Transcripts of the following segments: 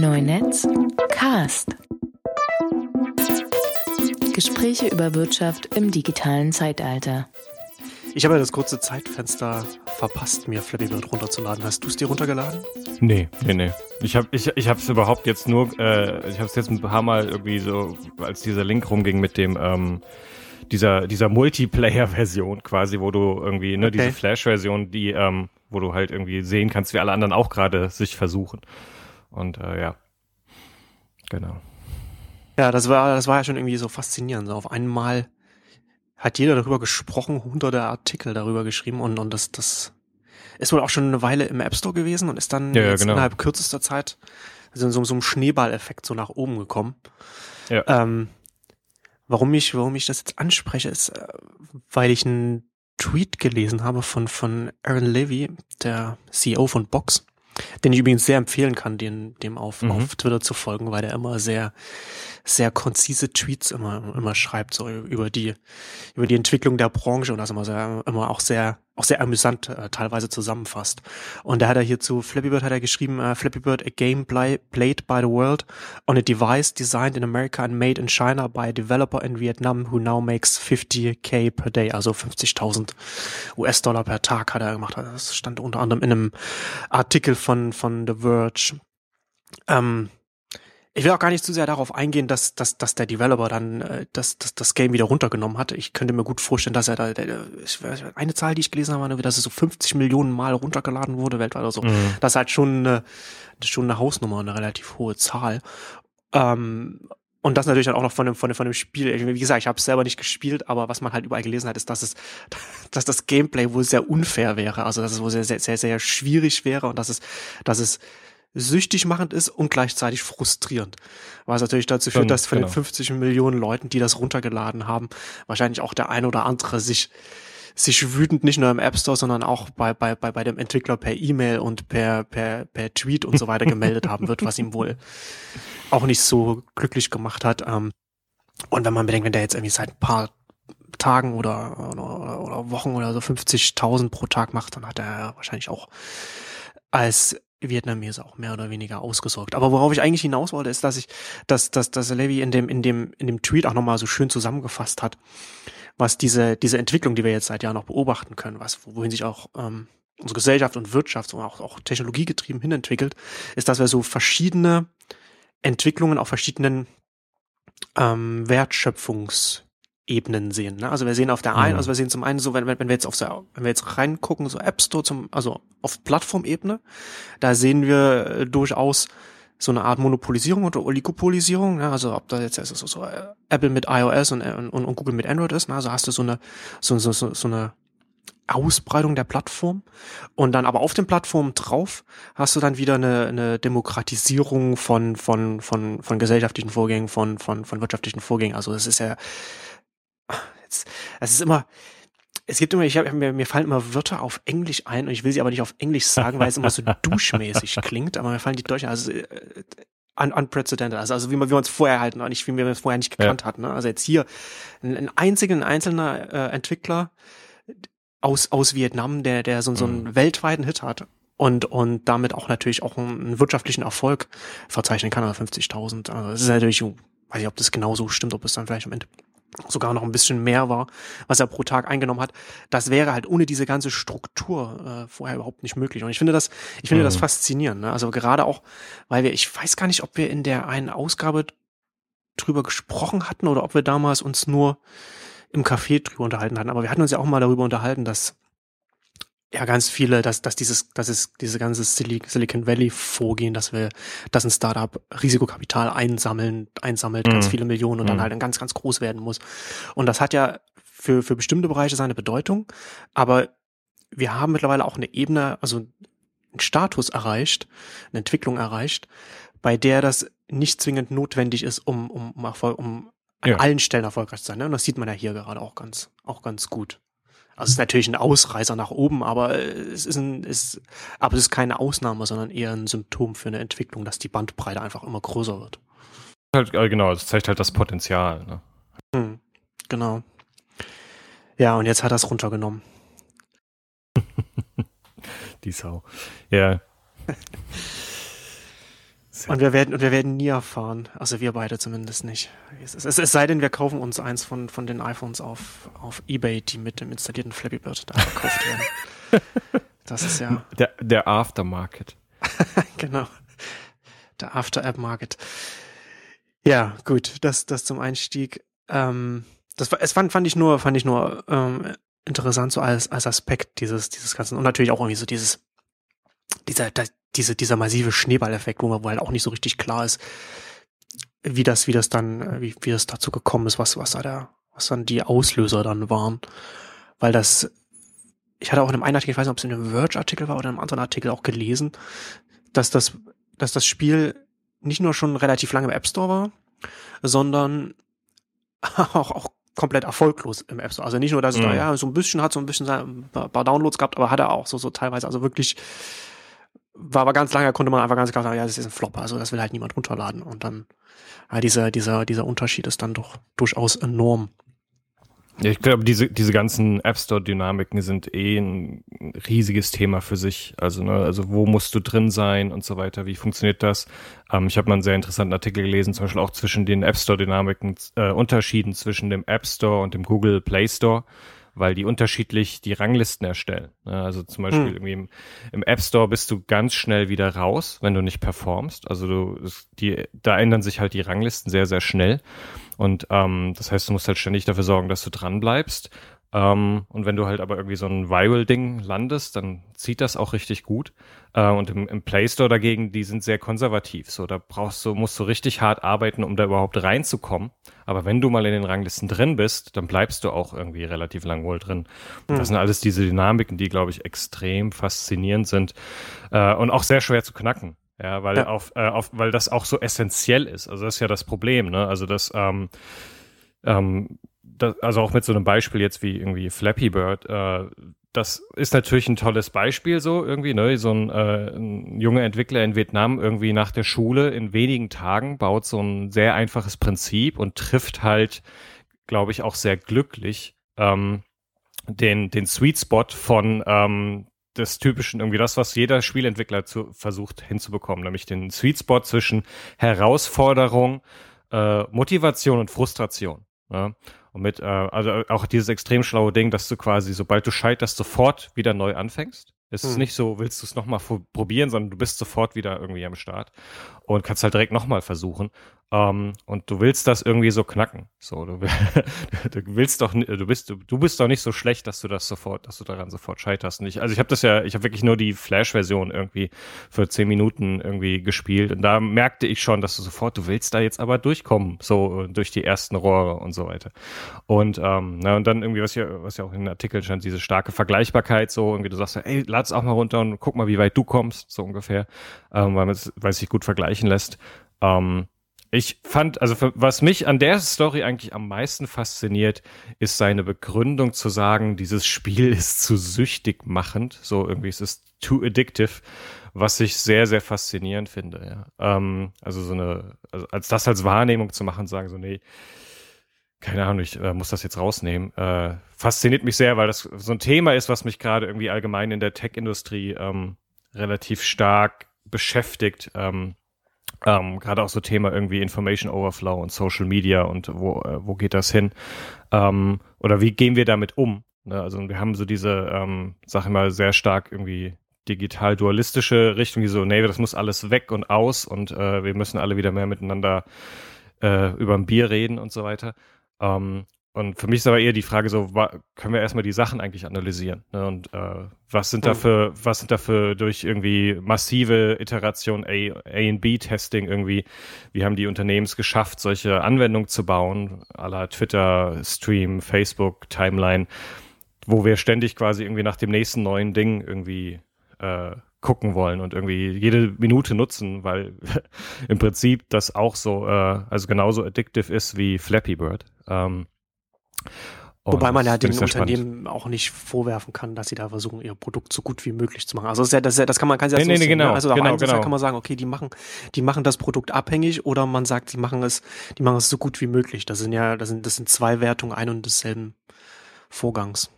Neunetz Cast. Gespräche über Wirtschaft im digitalen Zeitalter. Ich habe ja das kurze Zeitfenster verpasst, mir Flappy Bird runterzuladen. Hast du es dir runtergeladen? Nee, nee, nee. Ich habe ich, ich es überhaupt jetzt nur, äh, ich habe es jetzt ein paar Mal irgendwie so, als dieser Link rumging mit dem, ähm, dieser, dieser Multiplayer-Version quasi, wo du irgendwie, ne, okay. diese Flash-Version, die, ähm, wo du halt irgendwie sehen kannst, wie alle anderen auch gerade sich versuchen. Und äh, ja, genau. Ja, das war, das war ja schon irgendwie so faszinierend. So auf einmal hat jeder darüber gesprochen, hunderte Artikel darüber geschrieben und, und das, das ist wohl auch schon eine Weile im App Store gewesen und ist dann ja, jetzt genau. innerhalb kürzester Zeit also in so, so einem Schneeballeffekt so nach oben gekommen. Ja. Ähm, warum ich, warum ich das jetzt anspreche, ist, äh, weil ich einen Tweet gelesen habe von, von Aaron Levy, der CEO von Box den ich übrigens sehr empfehlen kann, den, dem auf, mhm. auf Twitter zu folgen, weil der immer sehr, sehr konzise Tweets immer, immer schreibt, so über die, über die Entwicklung der Branche und das immer sehr, immer auch sehr, auch sehr amüsant äh, teilweise zusammenfasst. Und da hat er hier zu Flappy Bird hat er geschrieben, uh, Flappy Bird, a game play, played by the world on a device designed in America and made in China by a developer in Vietnam who now makes 50k per day, also 50.000 US-Dollar per Tag hat er gemacht. Das stand unter anderem in einem Artikel von, von The Verge. Ähm, ich will auch gar nicht zu sehr darauf eingehen, dass, dass, dass der Developer dann äh, das, das, das Game wieder runtergenommen hat. Ich könnte mir gut vorstellen, dass er da, der, eine Zahl, die ich gelesen habe, war, dass es so 50 Millionen Mal runtergeladen wurde weltweit oder so. Mhm. Das ist halt schon eine, schon eine Hausnummer, eine relativ hohe Zahl. Ähm, und das natürlich dann auch noch von dem, von dem, von dem Spiel. Wie gesagt, ich habe es selber nicht gespielt, aber was man halt überall gelesen hat, ist, dass es, dass das Gameplay wohl sehr unfair wäre. Also dass es wohl sehr, sehr, sehr, sehr schwierig wäre und dass es, dass es süchtig machend ist und gleichzeitig frustrierend. Was natürlich dazu führt, dass von genau. den 50 Millionen Leuten, die das runtergeladen haben, wahrscheinlich auch der ein oder andere sich sich wütend nicht nur im App Store, sondern auch bei, bei, bei, bei dem Entwickler per E-Mail und per, per, per Tweet und so weiter gemeldet haben wird, was ihm wohl auch nicht so glücklich gemacht hat. Ähm, und wenn man bedenkt, wenn der jetzt irgendwie seit ein paar Tagen oder, oder, oder Wochen oder so 50.000 pro Tag macht, dann hat er wahrscheinlich auch als Vietnamese auch mehr oder weniger ausgesorgt. Aber worauf ich eigentlich hinaus wollte, ist, dass ich, dass, dass, dass Levy in dem, in dem, in dem Tweet auch nochmal so schön zusammengefasst hat, was diese, diese Entwicklung, die wir jetzt seit Jahren noch beobachten können, was, wohin sich auch ähm, unsere Gesellschaft und Wirtschaft und auch, auch technologiegetrieben hinentwickelt, ist, dass wir so verschiedene Entwicklungen auf verschiedenen ähm, Wertschöpfungs Ebenen sehen. Ne? Also wir sehen auf der einen, also wir sehen zum einen so, wenn, wenn wir jetzt auf so, wenn wir jetzt reingucken, so App Store zum, also auf Plattformebene, da sehen wir äh, durchaus so eine Art Monopolisierung oder Oligopolisierung, ne? also ob da jetzt also so, so äh, Apple mit iOS und, und, und Google mit Android ist, ne? also hast du so eine so, so, so, so eine Ausbreitung der Plattform und dann aber auf den Plattformen drauf hast du dann wieder eine, eine Demokratisierung von von von von gesellschaftlichen Vorgängen, von von von wirtschaftlichen Vorgängen. Also es ist ja es ist immer, es gibt immer, ich habe mir, mir fallen immer Wörter auf Englisch ein und ich will sie aber nicht auf Englisch sagen, weil es immer so duschmäßig klingt, aber mir fallen die Deutschen, also äh, un unprecedented, also, also wie man, wie man es vorher halt noch nicht, wie man es vorher nicht gekannt ja. hat. Ne? Also jetzt hier ein, ein einziger, ein einzelner äh, Entwickler aus, aus Vietnam, der, der so, so einen mhm. weltweiten Hit hat und, und damit auch natürlich auch einen, einen wirtschaftlichen Erfolg verzeichnen kann, also 50.000. Also das ist natürlich, weiß ich, ob das genauso stimmt, ob es dann vielleicht am Ende sogar noch ein bisschen mehr war, was er pro Tag eingenommen hat. Das wäre halt ohne diese ganze Struktur äh, vorher überhaupt nicht möglich. Und ich finde das, ich finde mhm. das faszinierend. Ne? Also gerade auch, weil wir, ich weiß gar nicht, ob wir in der einen Ausgabe drüber gesprochen hatten oder ob wir damals uns nur im Café drüber unterhalten hatten. Aber wir hatten uns ja auch mal darüber unterhalten, dass ja ganz viele, dass, dass dieses, dass es diese ganze Silicon Valley Vorgehen, dass wir, dass ein Startup Risikokapital einsammeln, einsammelt, mhm. ganz viele Millionen und mhm. dann halt ganz, ganz groß werden muss. Und das hat ja für, für bestimmte Bereiche seine Bedeutung. Aber wir haben mittlerweile auch eine Ebene, also einen Status erreicht, eine Entwicklung erreicht, bei der das nicht zwingend notwendig ist, um, um, um, Erfolg, um an ja. allen Stellen erfolgreich zu sein. Ne? Und das sieht man ja hier gerade auch ganz, auch ganz gut. Also es ist natürlich ein Ausreißer nach oben, aber es ist ein, ist, aber es ist keine Ausnahme, sondern eher ein Symptom für eine Entwicklung, dass die Bandbreite einfach immer größer wird. Halt, äh, genau, es zeigt halt das Potenzial. Ne? Hm, genau. Ja, und jetzt hat er es runtergenommen. die Sau. Ja. Und wir werden, und wir werden nie erfahren. Also wir beide zumindest nicht. Es, es, es sei denn, wir kaufen uns eins von, von den iPhones auf, auf Ebay, die mit dem installierten Flappy Bird da verkauft werden. Das ist ja. Der, der Aftermarket. genau. Der After-App-Market. Ja, gut, das, das zum Einstieg. Ähm, das war, es fand, fand ich nur, fand ich nur ähm, interessant so als, als Aspekt dieses, dieses Ganzen. Und natürlich auch irgendwie so dieses, dieser, da, diese, dieser massive Schneeballeffekt, wo man wo halt auch nicht so richtig klar ist, wie das, wie das dann, äh, wie, wie das dazu gekommen ist, was, was da der, was dann die Auslöser dann waren. Weil das, ich hatte auch in einem einen Artikel, ich weiß nicht, ob es in einem Verge-Artikel war oder in einem anderen Artikel auch gelesen, dass das, dass das Spiel nicht nur schon relativ lange im App Store war, sondern auch, auch komplett erfolglos im App Store. Also nicht nur, dass es mhm. da ja so ein bisschen hat, so ein bisschen ein paar Downloads gehabt, aber hat er auch so, so teilweise, also wirklich war aber ganz lange, konnte man einfach ganz klar sagen, ja, das ist ein Flop, also das will halt niemand runterladen. Und dann, ja, dieser, dieser, dieser Unterschied ist dann doch durchaus enorm. Ja, ich glaube, diese, diese ganzen App Store-Dynamiken sind eh ein riesiges Thema für sich. Also, ne, also wo musst du drin sein und so weiter, wie funktioniert das? Ähm, ich habe mal einen sehr interessanten Artikel gelesen, zum Beispiel auch zwischen den App Store-Dynamiken, äh, Unterschieden zwischen dem App Store und dem Google Play Store weil die unterschiedlich die Ranglisten erstellen. Also zum Beispiel hm. irgendwie im, im, App Store bist du ganz schnell wieder raus, wenn du nicht performst. Also du, die, da ändern sich halt die Ranglisten sehr, sehr schnell. Und ähm, das heißt, du musst halt ständig dafür sorgen, dass du dran bleibst. Ähm, und wenn du halt aber irgendwie so ein Viral-Ding landest, dann zieht das auch richtig gut. Äh, und im, im, Play Store dagegen, die sind sehr konservativ. So, da brauchst du, musst du richtig hart arbeiten, um da überhaupt reinzukommen. Aber wenn du mal in den Ranglisten drin bist, dann bleibst du auch irgendwie relativ lang wohl drin. Mhm. Das sind alles diese Dynamiken, die, glaube ich, extrem faszinierend sind äh, und auch sehr schwer zu knacken. Ja, weil ja. auf, äh, auf, weil das auch so essentiell ist. Also das ist ja das Problem, ne? Also das, ähm, ähm, das, also auch mit so einem Beispiel jetzt wie irgendwie Flappy Bird, äh, das ist natürlich ein tolles Beispiel so irgendwie, ne? So ein, äh, ein junger Entwickler in Vietnam irgendwie nach der Schule in wenigen Tagen baut so ein sehr einfaches Prinzip und trifft halt, glaube ich, auch sehr glücklich ähm, den, den Sweet Spot von ähm, des typischen, irgendwie das, was jeder Spielentwickler zu, versucht hinzubekommen, nämlich den Sweet Spot zwischen Herausforderung, äh, Motivation und Frustration. Ja? Und mit, äh, also auch dieses extrem schlaue Ding, dass du quasi, sobald du scheiterst, sofort wieder neu anfängst. Es ist hm. nicht so, willst du es nochmal probieren, sondern du bist sofort wieder irgendwie am Start und kannst halt direkt nochmal versuchen. Um, ähm, und du willst das irgendwie so knacken. So, du, du willst doch, du bist, du, du, bist doch nicht so schlecht, dass du das sofort, dass du daran sofort scheiterst. Und ich, also ich habe das ja, ich habe wirklich nur die Flash-Version irgendwie für zehn Minuten irgendwie gespielt. Und da merkte ich schon, dass du sofort, du willst da jetzt aber durchkommen, so durch die ersten Rohre und so weiter. Und, ähm, na, und dann irgendwie, was ja, was ja auch in den Artikeln stand, diese starke Vergleichbarkeit, so irgendwie, du sagst ey, lad's auch mal runter und guck mal, wie weit du kommst, so ungefähr, ähm, weil es sich gut vergleichen lässt. Ähm, ich fand, also was mich an der Story eigentlich am meisten fasziniert, ist seine Begründung zu sagen, dieses Spiel ist zu süchtig machend. So irgendwie, es ist too addictive, was ich sehr, sehr faszinierend finde. Ja. Ähm, also so eine, also als das als Wahrnehmung zu machen, sagen so, nee, keine Ahnung, ich äh, muss das jetzt rausnehmen. Äh, fasziniert mich sehr, weil das so ein Thema ist, was mich gerade irgendwie allgemein in der Tech-Industrie ähm, relativ stark beschäftigt. Ähm, ähm, Gerade auch so Thema irgendwie Information Overflow und Social Media und wo, äh, wo geht das hin? Ähm, oder wie gehen wir damit um? Ne? Also wir haben so diese, ähm, sag ich mal, sehr stark irgendwie digital-dualistische Richtung, die so, nee, das muss alles weg und aus und äh, wir müssen alle wieder mehr miteinander äh, über ein Bier reden und so weiter. Ähm, und für mich ist aber eher die Frage so, können wir erstmal die Sachen eigentlich analysieren? Ne? Und äh, was sind dafür, was sind dafür durch irgendwie massive Iteration A, A und B-Testing irgendwie, wie haben die Unternehmen es geschafft, solche Anwendungen zu bauen, aller Twitter, Stream, Facebook, Timeline, wo wir ständig quasi irgendwie nach dem nächsten neuen Ding irgendwie äh, gucken wollen und irgendwie jede Minute nutzen, weil im Prinzip das auch so, äh, also genauso addictive ist wie Flappy Bird. Ähm, Wobei man ja den Unternehmen auch nicht vorwerfen kann, dass sie da versuchen, ihr Produkt so gut wie möglich zu machen. Also das, ja, das, ja, das kann man kann ja nee, so nee, nee, genau, Also genau, auf genau. kann man sagen, okay, die machen, die machen das Produkt abhängig oder man sagt, die machen es, die machen es so gut wie möglich. Das sind ja, das sind, das sind zwei Wertungen ein und desselben Vorgangs.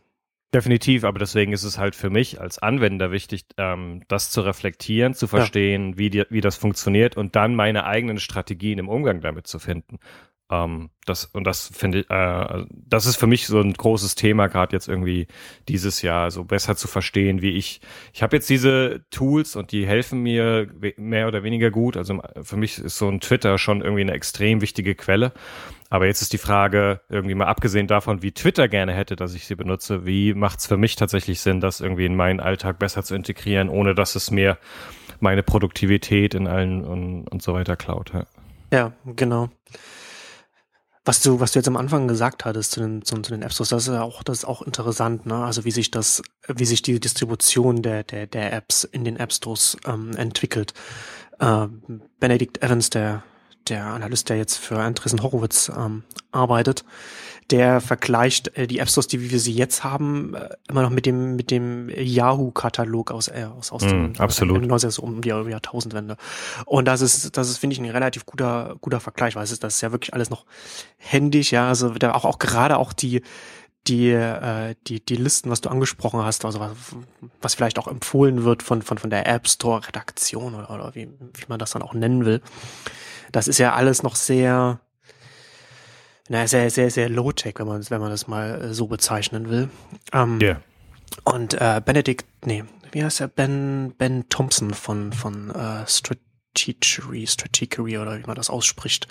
Definitiv, aber deswegen ist es halt für mich als Anwender wichtig, ähm, das zu reflektieren, zu verstehen, ja. wie, die, wie das funktioniert und dann meine eigenen Strategien im Umgang damit zu finden. Ähm, das, und das finde ich, äh, das ist für mich so ein großes Thema, gerade jetzt irgendwie dieses Jahr, so besser zu verstehen, wie ich, ich habe jetzt diese Tools und die helfen mir mehr oder weniger gut. Also für mich ist so ein Twitter schon irgendwie eine extrem wichtige Quelle. Aber jetzt ist die Frage, irgendwie mal abgesehen davon, wie Twitter gerne hätte, dass ich sie benutze, wie macht es für mich tatsächlich Sinn, das irgendwie in meinen Alltag besser zu integrieren, ohne dass es mir meine Produktivität in allen und, und so weiter klaut. Ja, ja genau. Was du, was du jetzt am Anfang gesagt hattest zu den, zu, zu den App Stores, das ist ja auch, das ist auch interessant, ne? Also wie sich das, wie sich die Distribution der, der, der Apps in den App Stores ähm, entwickelt. Äh, Benedict Evans, der der Analyst, der jetzt für Andreessen Horowitz ähm, arbeitet, der vergleicht äh, die App Stores, die wir sie jetzt haben, äh, immer noch mit dem mit dem Yahoo-Katalog aus äh, aus aus mm, dem absolut. Aus, um die Jahrtausendwende. Und das ist das ist finde ich ein relativ guter guter Vergleich, weil es ist das ist ja wirklich alles noch händisch, ja, also da auch auch gerade auch die die, äh, die, die Listen, was du angesprochen hast, also was, was vielleicht auch empfohlen wird von, von, von der App Store Redaktion oder, oder wie, wie man das dann auch nennen will, das ist ja alles noch sehr, na, sehr, sehr, sehr low-tech, wenn man, wenn man das mal äh, so bezeichnen will. Ähm, yeah. Und äh, Benedict, nee, wie heißt er? Ben, Ben Thompson von, von äh, Strategery, Strategery oder wie man das ausspricht.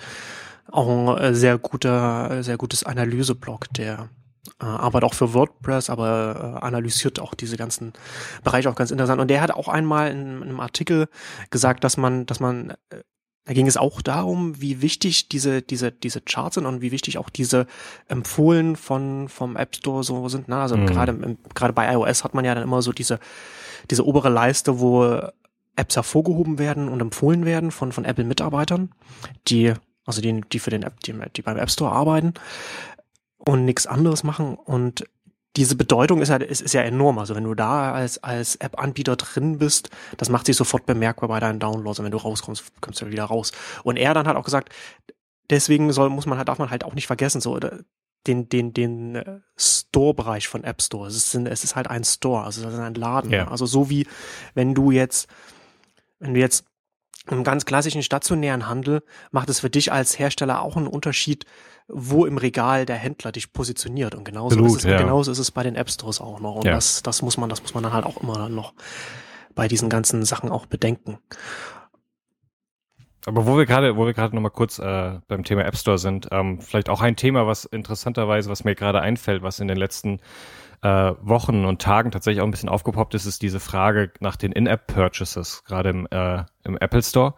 Auch ein äh, sehr guter, sehr gutes Analyseblog, der äh, arbeitet auch für WordPress, aber äh, analysiert auch diese ganzen Bereiche auch ganz interessant. Und der hat auch einmal in, in einem Artikel gesagt, dass man, dass man äh, da ging es auch darum, wie wichtig diese, diese, diese Charts sind und wie wichtig auch diese empfohlen von, vom App Store so sind. Ne? Also mhm. gerade, gerade bei iOS hat man ja dann immer so diese, diese obere Leiste, wo Apps hervorgehoben werden und empfohlen werden von, von Apple-Mitarbeitern, die, also die, die für den App, die, die beim App Store arbeiten und nichts anderes machen. Und diese Bedeutung ist ja, ist, ist ja enorm. Also wenn du da als, als App-Anbieter drin bist, das macht sich sofort bemerkbar bei deinen Downloads. Und wenn du rauskommst, kommst du wieder raus. Und er dann hat auch gesagt, deswegen soll, muss man halt, darf man halt auch nicht vergessen, so, den, den, den äh, Store-Bereich von App Store. Es ist, es ist halt ein Store, also es ist ein Laden. Ja. Also so wie, wenn du jetzt, wenn du jetzt im ganz klassischen stationären Handel macht es für dich als Hersteller auch einen Unterschied, wo im Regal der Händler dich positioniert. Und genauso, Blut, ist, es, ja. genauso ist es bei den App Stores auch noch. Und ja. das, das muss man, das muss man dann halt auch immer noch bei diesen ganzen Sachen auch bedenken. Aber wo wir gerade, wo wir gerade noch mal kurz äh, beim Thema App Store sind, ähm, vielleicht auch ein Thema, was interessanterweise, was mir gerade einfällt, was in den letzten äh, Wochen und Tagen tatsächlich auch ein bisschen aufgepoppt ist, ist diese Frage nach den In-App-Purchases, gerade im, äh, im Apple Store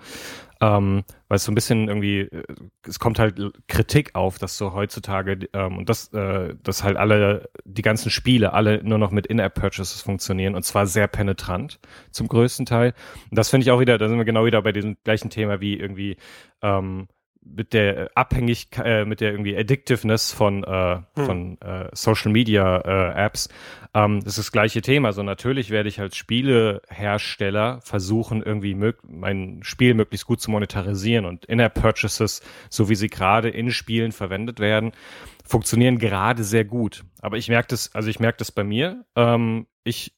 ähm, weil es so ein bisschen irgendwie, äh, es kommt halt Kritik auf, dass so heutzutage ähm, und das, äh, dass halt alle, die ganzen Spiele alle nur noch mit In-App-Purchases funktionieren und zwar sehr penetrant zum größten Teil. Und das finde ich auch wieder, da sind wir genau wieder bei diesem gleichen Thema wie irgendwie ähm, mit der Abhängigkeit, äh, mit der irgendwie Addictiveness von, äh, hm. von äh, Social Media äh, Apps. Ähm, das ist das gleiche Thema. Also natürlich werde ich als Spielehersteller versuchen, irgendwie mein Spiel möglichst gut zu monetarisieren und In-App-Purchases, so wie sie gerade in Spielen verwendet werden, funktionieren gerade sehr gut. Aber ich merke das, also ich merke das bei mir. Ähm, ich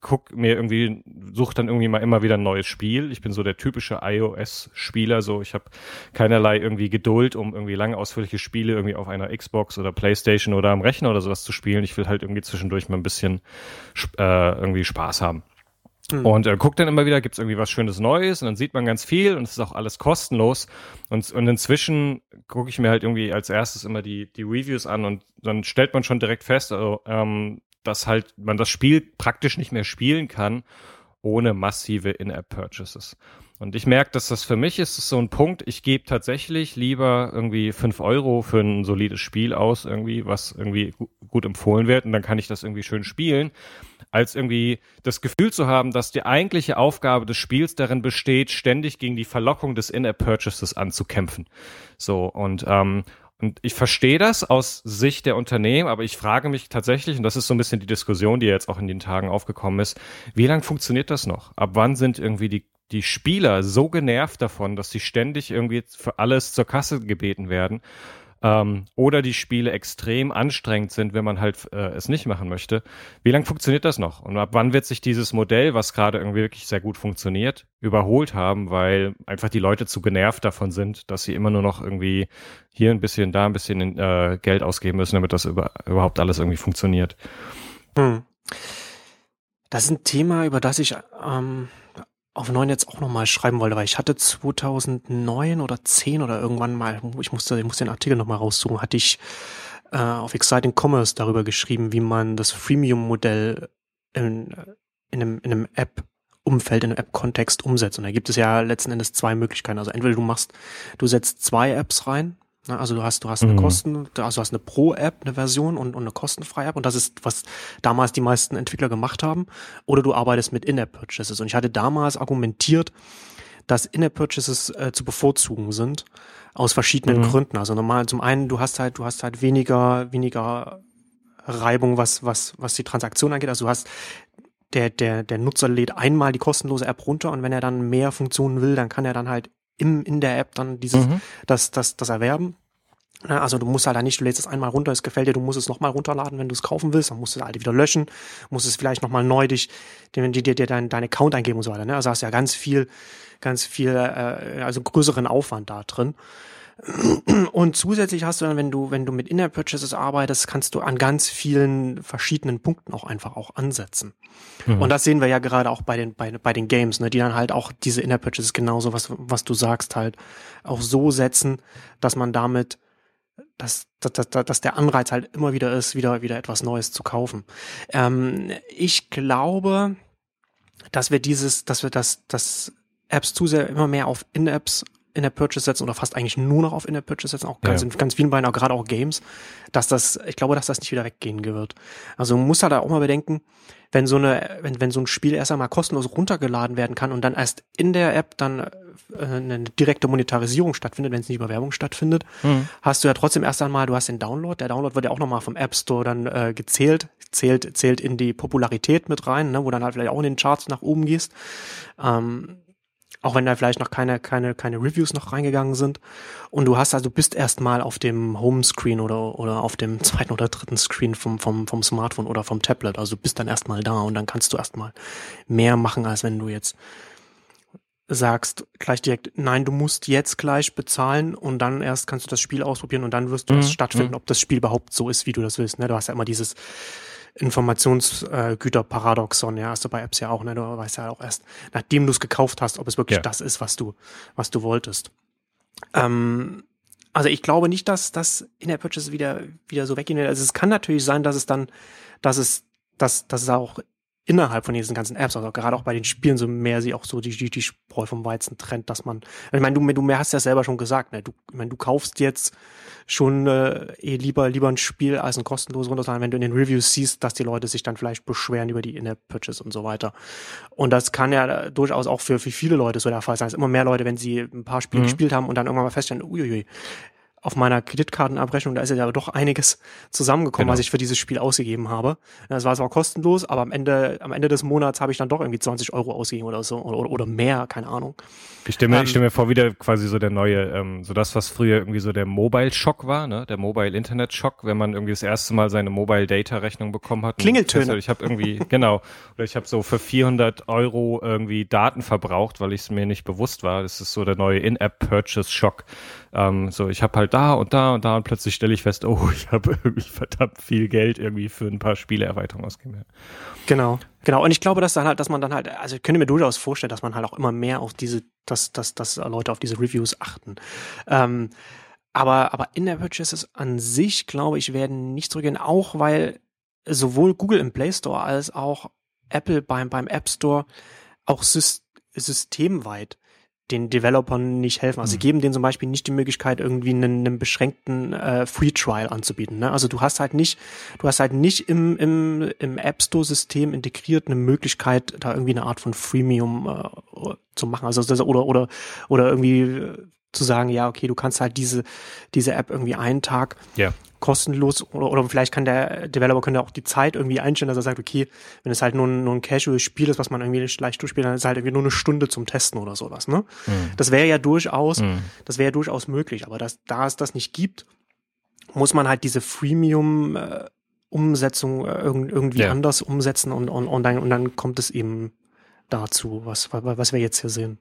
guck mir irgendwie, such dann irgendwie mal immer wieder ein neues Spiel. Ich bin so der typische iOS-Spieler, so ich habe keinerlei irgendwie Geduld, um irgendwie lange ausführliche Spiele irgendwie auf einer Xbox oder Playstation oder am Rechner oder sowas zu spielen. Ich will halt irgendwie zwischendurch mal ein bisschen äh, irgendwie Spaß haben. Mhm. Und äh, guckt dann immer wieder, gibt's irgendwie was Schönes Neues und dann sieht man ganz viel und es ist auch alles kostenlos. Und, und inzwischen gucke ich mir halt irgendwie als erstes immer die, die Reviews an und dann stellt man schon direkt fest, also, ähm, dass halt man das Spiel praktisch nicht mehr spielen kann ohne massive In-App-Purchases. Und ich merke, dass das für mich ist, ist so ein Punkt, ich gebe tatsächlich lieber irgendwie fünf Euro für ein solides Spiel aus, irgendwie, was irgendwie gut empfohlen wird und dann kann ich das irgendwie schön spielen, als irgendwie das Gefühl zu haben, dass die eigentliche Aufgabe des Spiels darin besteht, ständig gegen die Verlockung des In-App-Purchases anzukämpfen. So, und, ähm, und ich verstehe das aus Sicht der Unternehmen, aber ich frage mich tatsächlich, und das ist so ein bisschen die Diskussion, die jetzt auch in den Tagen aufgekommen ist, wie lange funktioniert das noch? Ab wann sind irgendwie die, die Spieler so genervt davon, dass sie ständig irgendwie für alles zur Kasse gebeten werden? Ähm, oder die Spiele extrem anstrengend sind, wenn man halt äh, es nicht machen möchte. Wie lange funktioniert das noch? Und ab wann wird sich dieses Modell, was gerade irgendwie wirklich sehr gut funktioniert, überholt haben, weil einfach die Leute zu genervt davon sind, dass sie immer nur noch irgendwie hier ein bisschen, da ein bisschen äh, Geld ausgeben müssen, damit das über, überhaupt alles irgendwie funktioniert. Hm. Das ist ein Thema, über das ich ähm, auf neun jetzt auch nochmal schreiben wollte, weil ich hatte 2009 oder 10 oder irgendwann mal, ich musste, ich musste den Artikel nochmal raussuchen, hatte ich äh, auf Exciting Commerce darüber geschrieben, wie man das Freemium-Modell in, in einem, in einem App-Umfeld, in einem App-Kontext umsetzt. Und da gibt es ja letzten Endes zwei Möglichkeiten. Also entweder du machst, du setzt zwei Apps rein? Also du hast, du hast eine mhm. Kosten, also du hast eine Pro-App, eine Version und, und eine kostenfreie App und das ist, was damals die meisten Entwickler gemacht haben. Oder du arbeitest mit In-App-Purchases. Und ich hatte damals argumentiert, dass In-App-Purchases äh, zu bevorzugen sind aus verschiedenen mhm. Gründen. Also normal, zum einen, du hast halt, du hast halt weniger, weniger Reibung, was, was, was die Transaktion angeht. Also du hast der, der, der Nutzer lädt einmal die kostenlose App runter und wenn er dann mehr Funktionen will, dann kann er dann halt im, in der App dann dieses, mhm. das, das, das erwerben. Also du musst halt nicht, du lädst es einmal runter, es gefällt dir, du musst es nochmal runterladen, wenn du es kaufen willst, dann musst du es halt wieder löschen, musst es vielleicht nochmal neu dich, dir, dir, dir dein, dein Account eingeben und so weiter. Ne? Also hast ja ganz viel, ganz viel, äh, also größeren Aufwand da drin. Und zusätzlich hast du dann, wenn du, wenn du mit Inner Purchases arbeitest, kannst du an ganz vielen verschiedenen Punkten auch einfach auch ansetzen. Mhm. Und das sehen wir ja gerade auch bei den, bei, bei den Games, ne, die dann halt auch diese Inner Purchases genauso, was, was du sagst, halt auch so setzen, dass man damit dass, dass, dass, dass der Anreiz halt immer wieder ist, wieder, wieder etwas Neues zu kaufen. Ähm, ich glaube, dass wir dieses, dass wir das, dass Apps zu sehr immer mehr auf In-Apps in-App-Purchase setzen oder fast eigentlich nur noch auf In-App-Purchase setzen, auch ganz, ja. in ganz vielen Beinen, auch gerade auch Games, dass das, ich glaube, dass das nicht wieder weggehen wird. Also man muss halt auch mal bedenken, wenn so eine, wenn, wenn so ein Spiel erst einmal kostenlos runtergeladen werden kann und dann erst in der App dann äh, eine direkte Monetarisierung stattfindet, wenn es nicht über Werbung stattfindet, mhm. hast du ja trotzdem erst einmal, du hast den Download, der Download wird ja auch nochmal vom App Store dann äh, gezählt, zählt, zählt in die Popularität mit rein, ne, wo dann halt vielleicht auch in den Charts nach oben gehst. Ähm, auch wenn da vielleicht noch keine, keine, keine Reviews noch reingegangen sind. Und du hast also, bist erstmal auf dem Homescreen oder, oder auf dem zweiten oder dritten Screen vom, vom, vom Smartphone oder vom Tablet. Also bist dann erstmal da und dann kannst du erstmal mehr machen, als wenn du jetzt sagst gleich direkt, nein, du musst jetzt gleich bezahlen und dann erst kannst du das Spiel ausprobieren und dann wirst du mhm. stattfinden, mhm. ob das Spiel überhaupt so ist, wie du das willst. Ne? Du hast ja immer dieses, Informationsgüterparadoxon, ja, hast du bei Apps ja auch, ne? Du weißt ja auch erst, nachdem du es gekauft hast, ob es wirklich ja. das ist, was du, was du wolltest. Ähm, also ich glaube nicht, dass das in der Purchase wieder, wieder so weggehen wird. Also es kann natürlich sein, dass es dann, dass es, dass, dass es auch innerhalb von diesen ganzen Apps, also gerade auch bei den Spielen, so mehr sie auch so die, die, die Spreu vom Weizen trennt, dass man, ich meine, du, du hast ja selber schon gesagt, ne, du, ich meine, du kaufst jetzt schon äh, eh lieber, lieber ein Spiel als ein kostenloses runterladen, wenn du in den Reviews siehst, dass die Leute sich dann vielleicht beschweren über die In-App-Purchase und so weiter. Und das kann ja durchaus auch für, für viele Leute so der Fall sein. Es ist immer mehr Leute, wenn sie ein paar Spiele mhm. gespielt haben und dann irgendwann mal feststellen, uiuiui, auf meiner Kreditkartenabrechnung, da ist ja doch einiges zusammengekommen, genau. was ich für dieses Spiel ausgegeben habe. Das war zwar kostenlos, aber am Ende, am Ende des Monats habe ich dann doch irgendwie 20 Euro ausgegeben oder so oder, oder mehr, keine Ahnung. Ich stelle mir, ähm, ich vor, wieder quasi so der neue, ähm, so das, was früher irgendwie so der Mobile-Schock war, ne? Der Mobile-Internet-Schock, wenn man irgendwie das erste Mal seine Mobile-Data-Rechnung bekommen hat. Klingeltöne. Ich habe irgendwie, genau, oder ich habe so für 400 Euro irgendwie Daten verbraucht, weil ich es mir nicht bewusst war. Das ist so der neue In-App-Purchase-Schock. Ähm, so, ich habe halt da und da und da und plötzlich stelle ich fest, oh, ich habe irgendwie verdammt viel Geld irgendwie für ein paar Spieleerweiterungen ausgegeben. Genau, genau. Und ich glaube, dass dann halt, dass man dann halt, also ich könnte mir durchaus vorstellen, dass man halt auch immer mehr auf diese, dass, dass, dass Leute auf diese Reviews achten. Ähm, aber, aber in der Purchases an sich, glaube ich, werden nicht zurückgehen, auch weil sowohl Google im Play Store als auch Apple beim, beim App Store auch systemweit den Developern nicht helfen. Also sie mhm. geben denen zum Beispiel nicht die Möglichkeit, irgendwie einen, einen beschränkten äh, Free Trial anzubieten. Ne? Also du hast halt nicht, du hast halt nicht im, im, im App Store-System integriert eine Möglichkeit, da irgendwie eine Art von Freemium äh, zu machen. Also das, oder oder oder irgendwie äh, zu sagen, ja, okay, du kannst halt diese, diese App irgendwie einen Tag ja kostenlos oder, oder vielleicht kann der Developer könnte auch die Zeit irgendwie einstellen, dass er sagt, okay, wenn es halt nur ein, nur ein Casual-Spiel ist, was man irgendwie leicht durchspielt, dann ist es halt irgendwie nur eine Stunde zum Testen oder sowas. Ne? Mhm. Das wäre ja durchaus, mhm. das wäre ja durchaus möglich, aber dass, da es das nicht gibt, muss man halt diese Freemium äh, Umsetzung äh, irgendwie ja. anders umsetzen und, und, und, dann, und dann kommt es eben dazu, was, was wir jetzt hier sehen.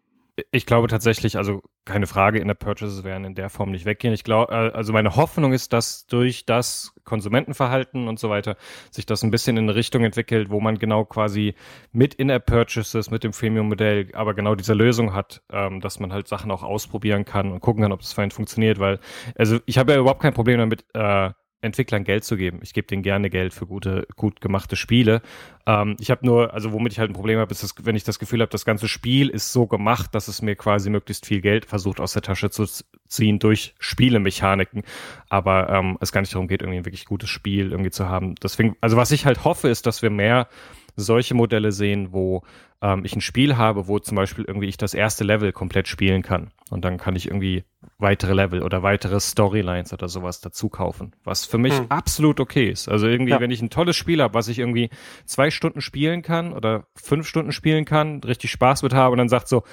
Ich glaube tatsächlich, also keine Frage, in der Purchases werden in der Form nicht weggehen. Ich glaube, äh, also meine Hoffnung ist, dass durch das Konsumentenverhalten und so weiter sich das ein bisschen in eine Richtung entwickelt, wo man genau quasi mit In-App-Purchases, mit dem Freemium-Modell, aber genau diese Lösung hat, ähm, dass man halt Sachen auch ausprobieren kann und gucken kann, ob das für einen funktioniert, weil, also ich habe ja überhaupt kein Problem damit, äh, Entwicklern Geld zu geben. Ich gebe denen gerne Geld für gute, gut gemachte Spiele. Ähm, ich habe nur, also womit ich halt ein Problem habe, ist, dass, wenn ich das Gefühl habe, das ganze Spiel ist so gemacht, dass es mir quasi möglichst viel Geld versucht aus der Tasche zu ziehen durch Spielemechaniken. Aber ähm, es gar nicht darum geht, irgendwie ein wirklich gutes Spiel irgendwie zu haben. Deswegen, also was ich halt hoffe, ist, dass wir mehr solche Modelle sehen, wo ähm, ich ein Spiel habe, wo zum Beispiel irgendwie ich das erste Level komplett spielen kann. Und dann kann ich irgendwie weitere Level oder weitere Storylines oder sowas dazu kaufen. Was für mich hm. absolut okay ist. Also irgendwie, ja. wenn ich ein tolles Spiel habe, was ich irgendwie zwei Stunden spielen kann oder fünf Stunden spielen kann, richtig Spaß mit habe und dann sagt so,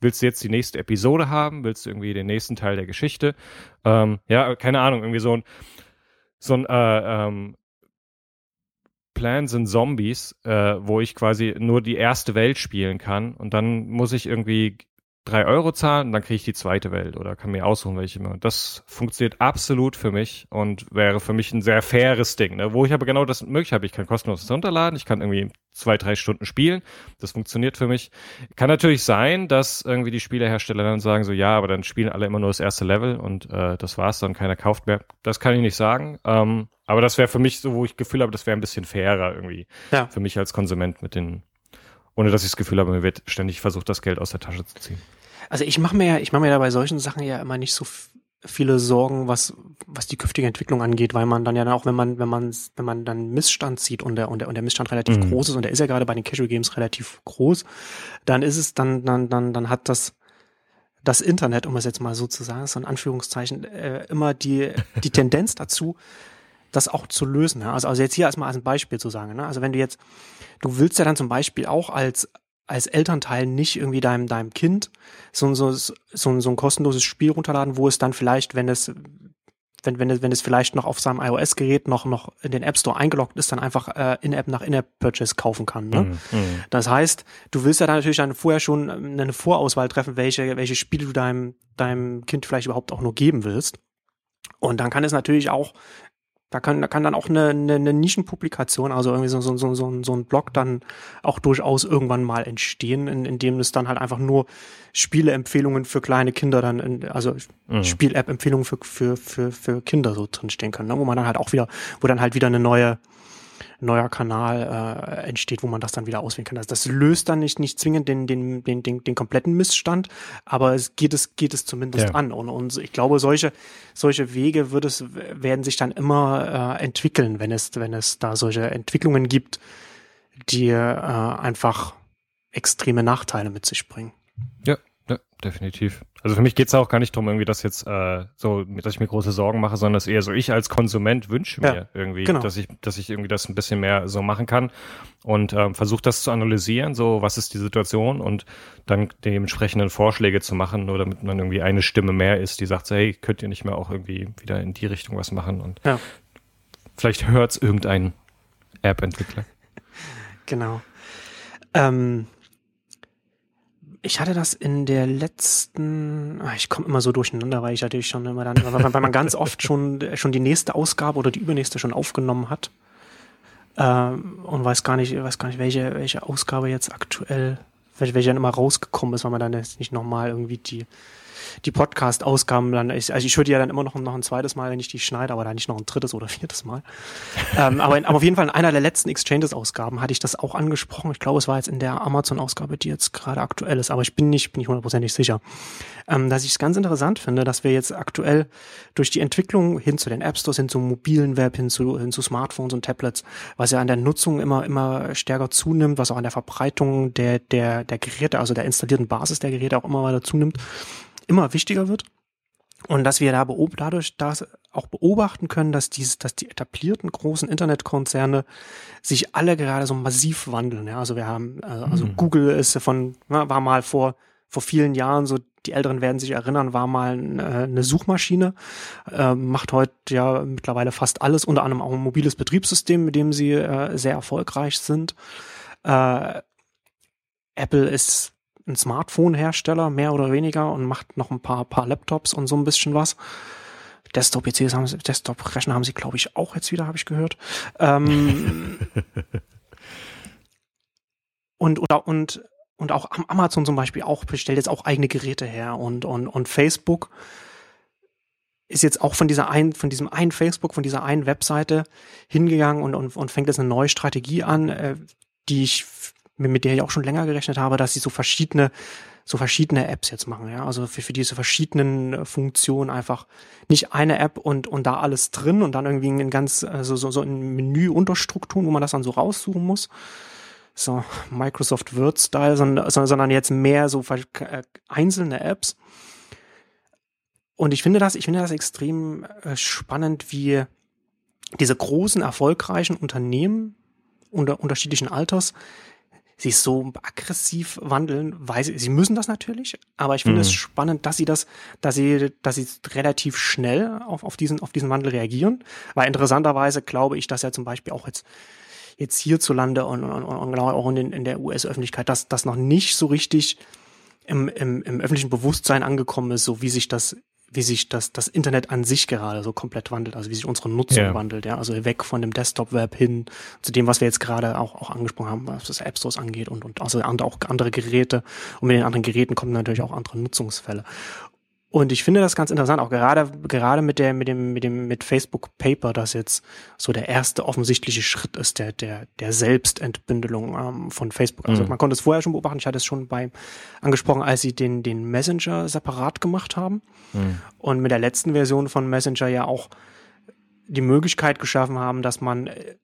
willst du jetzt die nächste Episode haben? Willst du irgendwie den nächsten Teil der Geschichte? Ähm, ja, keine Ahnung, irgendwie so ein so ein äh, ähm, Plants and Zombies, äh, wo ich quasi nur die erste Welt spielen kann und dann muss ich irgendwie drei Euro zahlen und dann kriege ich die zweite Welt oder kann mir aussuchen, welche immer. Das funktioniert absolut für mich und wäre für mich ein sehr faires Ding, ne? wo ich aber genau das möglich habe. Ich kann kostenlos runterladen, ich kann irgendwie zwei, drei Stunden spielen. Das funktioniert für mich. Kann natürlich sein, dass irgendwie die Spielehersteller dann sagen so, ja, aber dann spielen alle immer nur das erste Level und äh, das war's dann, keiner kauft mehr. Das kann ich nicht sagen. Ähm, aber das wäre für mich so, wo ich Gefühl habe, das wäre ein bisschen fairer irgendwie. Ja. Für mich als Konsument mit den ohne dass ich das Gefühl habe, mir wird ständig versucht, das Geld aus der Tasche zu ziehen. Also ich mache mir ja, ich mache mir da bei solchen Sachen ja immer nicht so viele Sorgen, was was die künftige Entwicklung angeht, weil man dann ja auch, wenn man wenn man wenn man dann Missstand sieht und der und der, und der Missstand relativ mhm. groß ist und der ist ja gerade bei den Casual Games relativ groß, dann ist es dann dann dann dann hat das das Internet, um es jetzt mal so zu sagen, so in Anführungszeichen, äh, immer die die Tendenz dazu, das auch zu lösen. Also, also jetzt hier erstmal als ein Beispiel zu sagen. Ne? Also wenn du jetzt, du willst ja dann zum Beispiel auch als als Elternteil nicht irgendwie deinem deinem Kind so, so, so, so ein kostenloses Spiel runterladen, wo es dann vielleicht, wenn es wenn, wenn, es, wenn es vielleicht noch auf seinem iOS-Gerät noch, noch in den App Store eingeloggt ist, dann einfach äh, In-App nach In-App-Purchase kaufen kann. Ne? Mhm, mhm. Das heißt, du willst ja dann natürlich dann vorher schon eine Vorauswahl treffen, welche, welche Spiele du deinem, deinem Kind vielleicht überhaupt auch nur geben willst. Und dann kann es natürlich auch da kann, da kann dann auch eine, eine, eine Nischenpublikation, also irgendwie so, so, so, so, so ein Blog dann auch durchaus irgendwann mal entstehen, in, in dem es dann halt einfach nur Spieleempfehlungen für kleine Kinder dann, in, also mhm. Spiel-App-Empfehlungen für, für, für, für Kinder so drinstehen können, ne? wo man dann halt auch wieder, wo dann halt wieder eine neue, neuer Kanal äh, entsteht, wo man das dann wieder auswählen kann. Also das löst dann nicht, nicht zwingend den, den, den, den, den kompletten Missstand, aber es geht es, geht es zumindest ja. an. Und, und ich glaube, solche, solche Wege wird es, werden sich dann immer äh, entwickeln, wenn es, wenn es da solche Entwicklungen gibt, die äh, einfach extreme Nachteile mit sich bringen. Ja, definitiv. Also für mich geht's auch gar nicht darum, irgendwie das jetzt äh, so, dass ich mir große Sorgen mache, sondern dass eher so ich als Konsument wünsche mir ja, irgendwie, genau. dass ich, dass ich irgendwie das ein bisschen mehr so machen kann und ähm, versuche das zu analysieren, so was ist die Situation und dann dementsprechenden Vorschläge zu machen, nur damit man irgendwie eine Stimme mehr ist, die sagt, so, hey, könnt ihr nicht mehr auch irgendwie wieder in die Richtung was machen und ja. vielleicht hört's irgendein App-Entwickler. Genau. Ähm, ich hatte das in der letzten, ah, ich komme immer so durcheinander, weil ich natürlich schon immer dann, weil man ganz oft schon, schon die nächste Ausgabe oder die übernächste schon aufgenommen hat. Ähm, und weiß gar nicht, weiß gar nicht, welche, welche Ausgabe jetzt aktuell, welche, welche dann immer rausgekommen ist, weil man dann jetzt nicht nochmal irgendwie die, die Podcast-Ausgaben dann, ich, also ich höre die ja dann immer noch, noch ein zweites Mal, wenn ich die schneide, aber dann nicht noch ein drittes oder viertes Mal. ähm, aber, in, aber auf jeden Fall in einer der letzten Exchanges-Ausgaben hatte ich das auch angesprochen. Ich glaube, es war jetzt in der Amazon-Ausgabe, die jetzt gerade aktuell ist, aber ich bin nicht, bin nicht hundertprozentig sicher. Ähm, dass ich es ganz interessant finde, dass wir jetzt aktuell durch die Entwicklung hin zu den App Stores, hin zum mobilen Web, hin zu, hin zu Smartphones und Tablets, was ja an der Nutzung immer, immer stärker zunimmt, was auch an der Verbreitung der, der, der Geräte, also der installierten Basis der Geräte auch immer weiter zunimmt, immer wichtiger wird. Und dass wir da beob dadurch das auch beobachten können, dass dies, dass die etablierten großen Internetkonzerne sich alle gerade so massiv wandeln. Ja, also wir haben, also, also mhm. Google ist von, war mal vor vor vielen Jahren, so die Älteren werden sich erinnern, war mal eine, eine Suchmaschine, äh, macht heute ja mittlerweile fast alles, unter anderem auch ein mobiles Betriebssystem, mit dem sie äh, sehr erfolgreich sind. Äh, Apple ist ein Smartphone-Hersteller, mehr oder weniger, und macht noch ein paar, paar Laptops und so ein bisschen was. Desktop-PCs haben sie, Desktop-Rechner haben sie, glaube ich, auch jetzt wieder, habe ich gehört. Ähm, und, oder, und, und auch Amazon zum Beispiel auch bestellt jetzt auch eigene Geräte her und, und, und Facebook ist jetzt auch von dieser ein, von diesem einen Facebook, von dieser einen Webseite hingegangen und, und, und fängt jetzt eine neue Strategie an, äh, die ich, mit der ich auch schon länger gerechnet habe, dass sie so verschiedene so verschiedene Apps jetzt machen, ja. Also für, für diese verschiedenen äh, Funktionen einfach nicht eine App und, und da alles drin und dann irgendwie ein ganz, also so, so ein Menü Unterstrukturen, wo man das dann so raussuchen muss. So Microsoft Word-Style, sondern, sondern jetzt mehr so äh, einzelne Apps. Und ich finde das, ich finde das extrem spannend, wie diese großen, erfolgreichen Unternehmen unter unterschiedlichen Alters sich so aggressiv wandeln, weil sie, sie müssen das natürlich, aber ich finde mhm. es spannend, dass sie das, dass sie, dass sie relativ schnell auf, auf diesen, auf diesen Wandel reagieren, weil interessanterweise glaube ich, dass ja zum Beispiel auch jetzt jetzt hierzulande und, und, und genau auch in, in der US-Öffentlichkeit, dass das noch nicht so richtig im, im, im öffentlichen Bewusstsein angekommen ist, so wie sich das wie sich das, das Internet an sich gerade so komplett wandelt, also wie sich unsere Nutzung ja. wandelt, ja, also weg von dem Desktop-Web hin zu dem, was wir jetzt gerade auch, auch angesprochen haben, was das App Stores angeht und, und also auch andere Geräte. Und mit den anderen Geräten kommen natürlich auch andere Nutzungsfälle. Und ich finde das ganz interessant, auch gerade, gerade mit der, mit dem, mit dem, mit Facebook Paper, das jetzt so der erste offensichtliche Schritt ist, der, der, der Selbstentbündelung ähm, von Facebook. Also mhm. man konnte es vorher schon beobachten. Ich hatte es schon bei angesprochen, als sie den, den Messenger separat gemacht haben. Mhm. Und mit der letzten Version von Messenger ja auch die Möglichkeit geschaffen haben, dass man äh,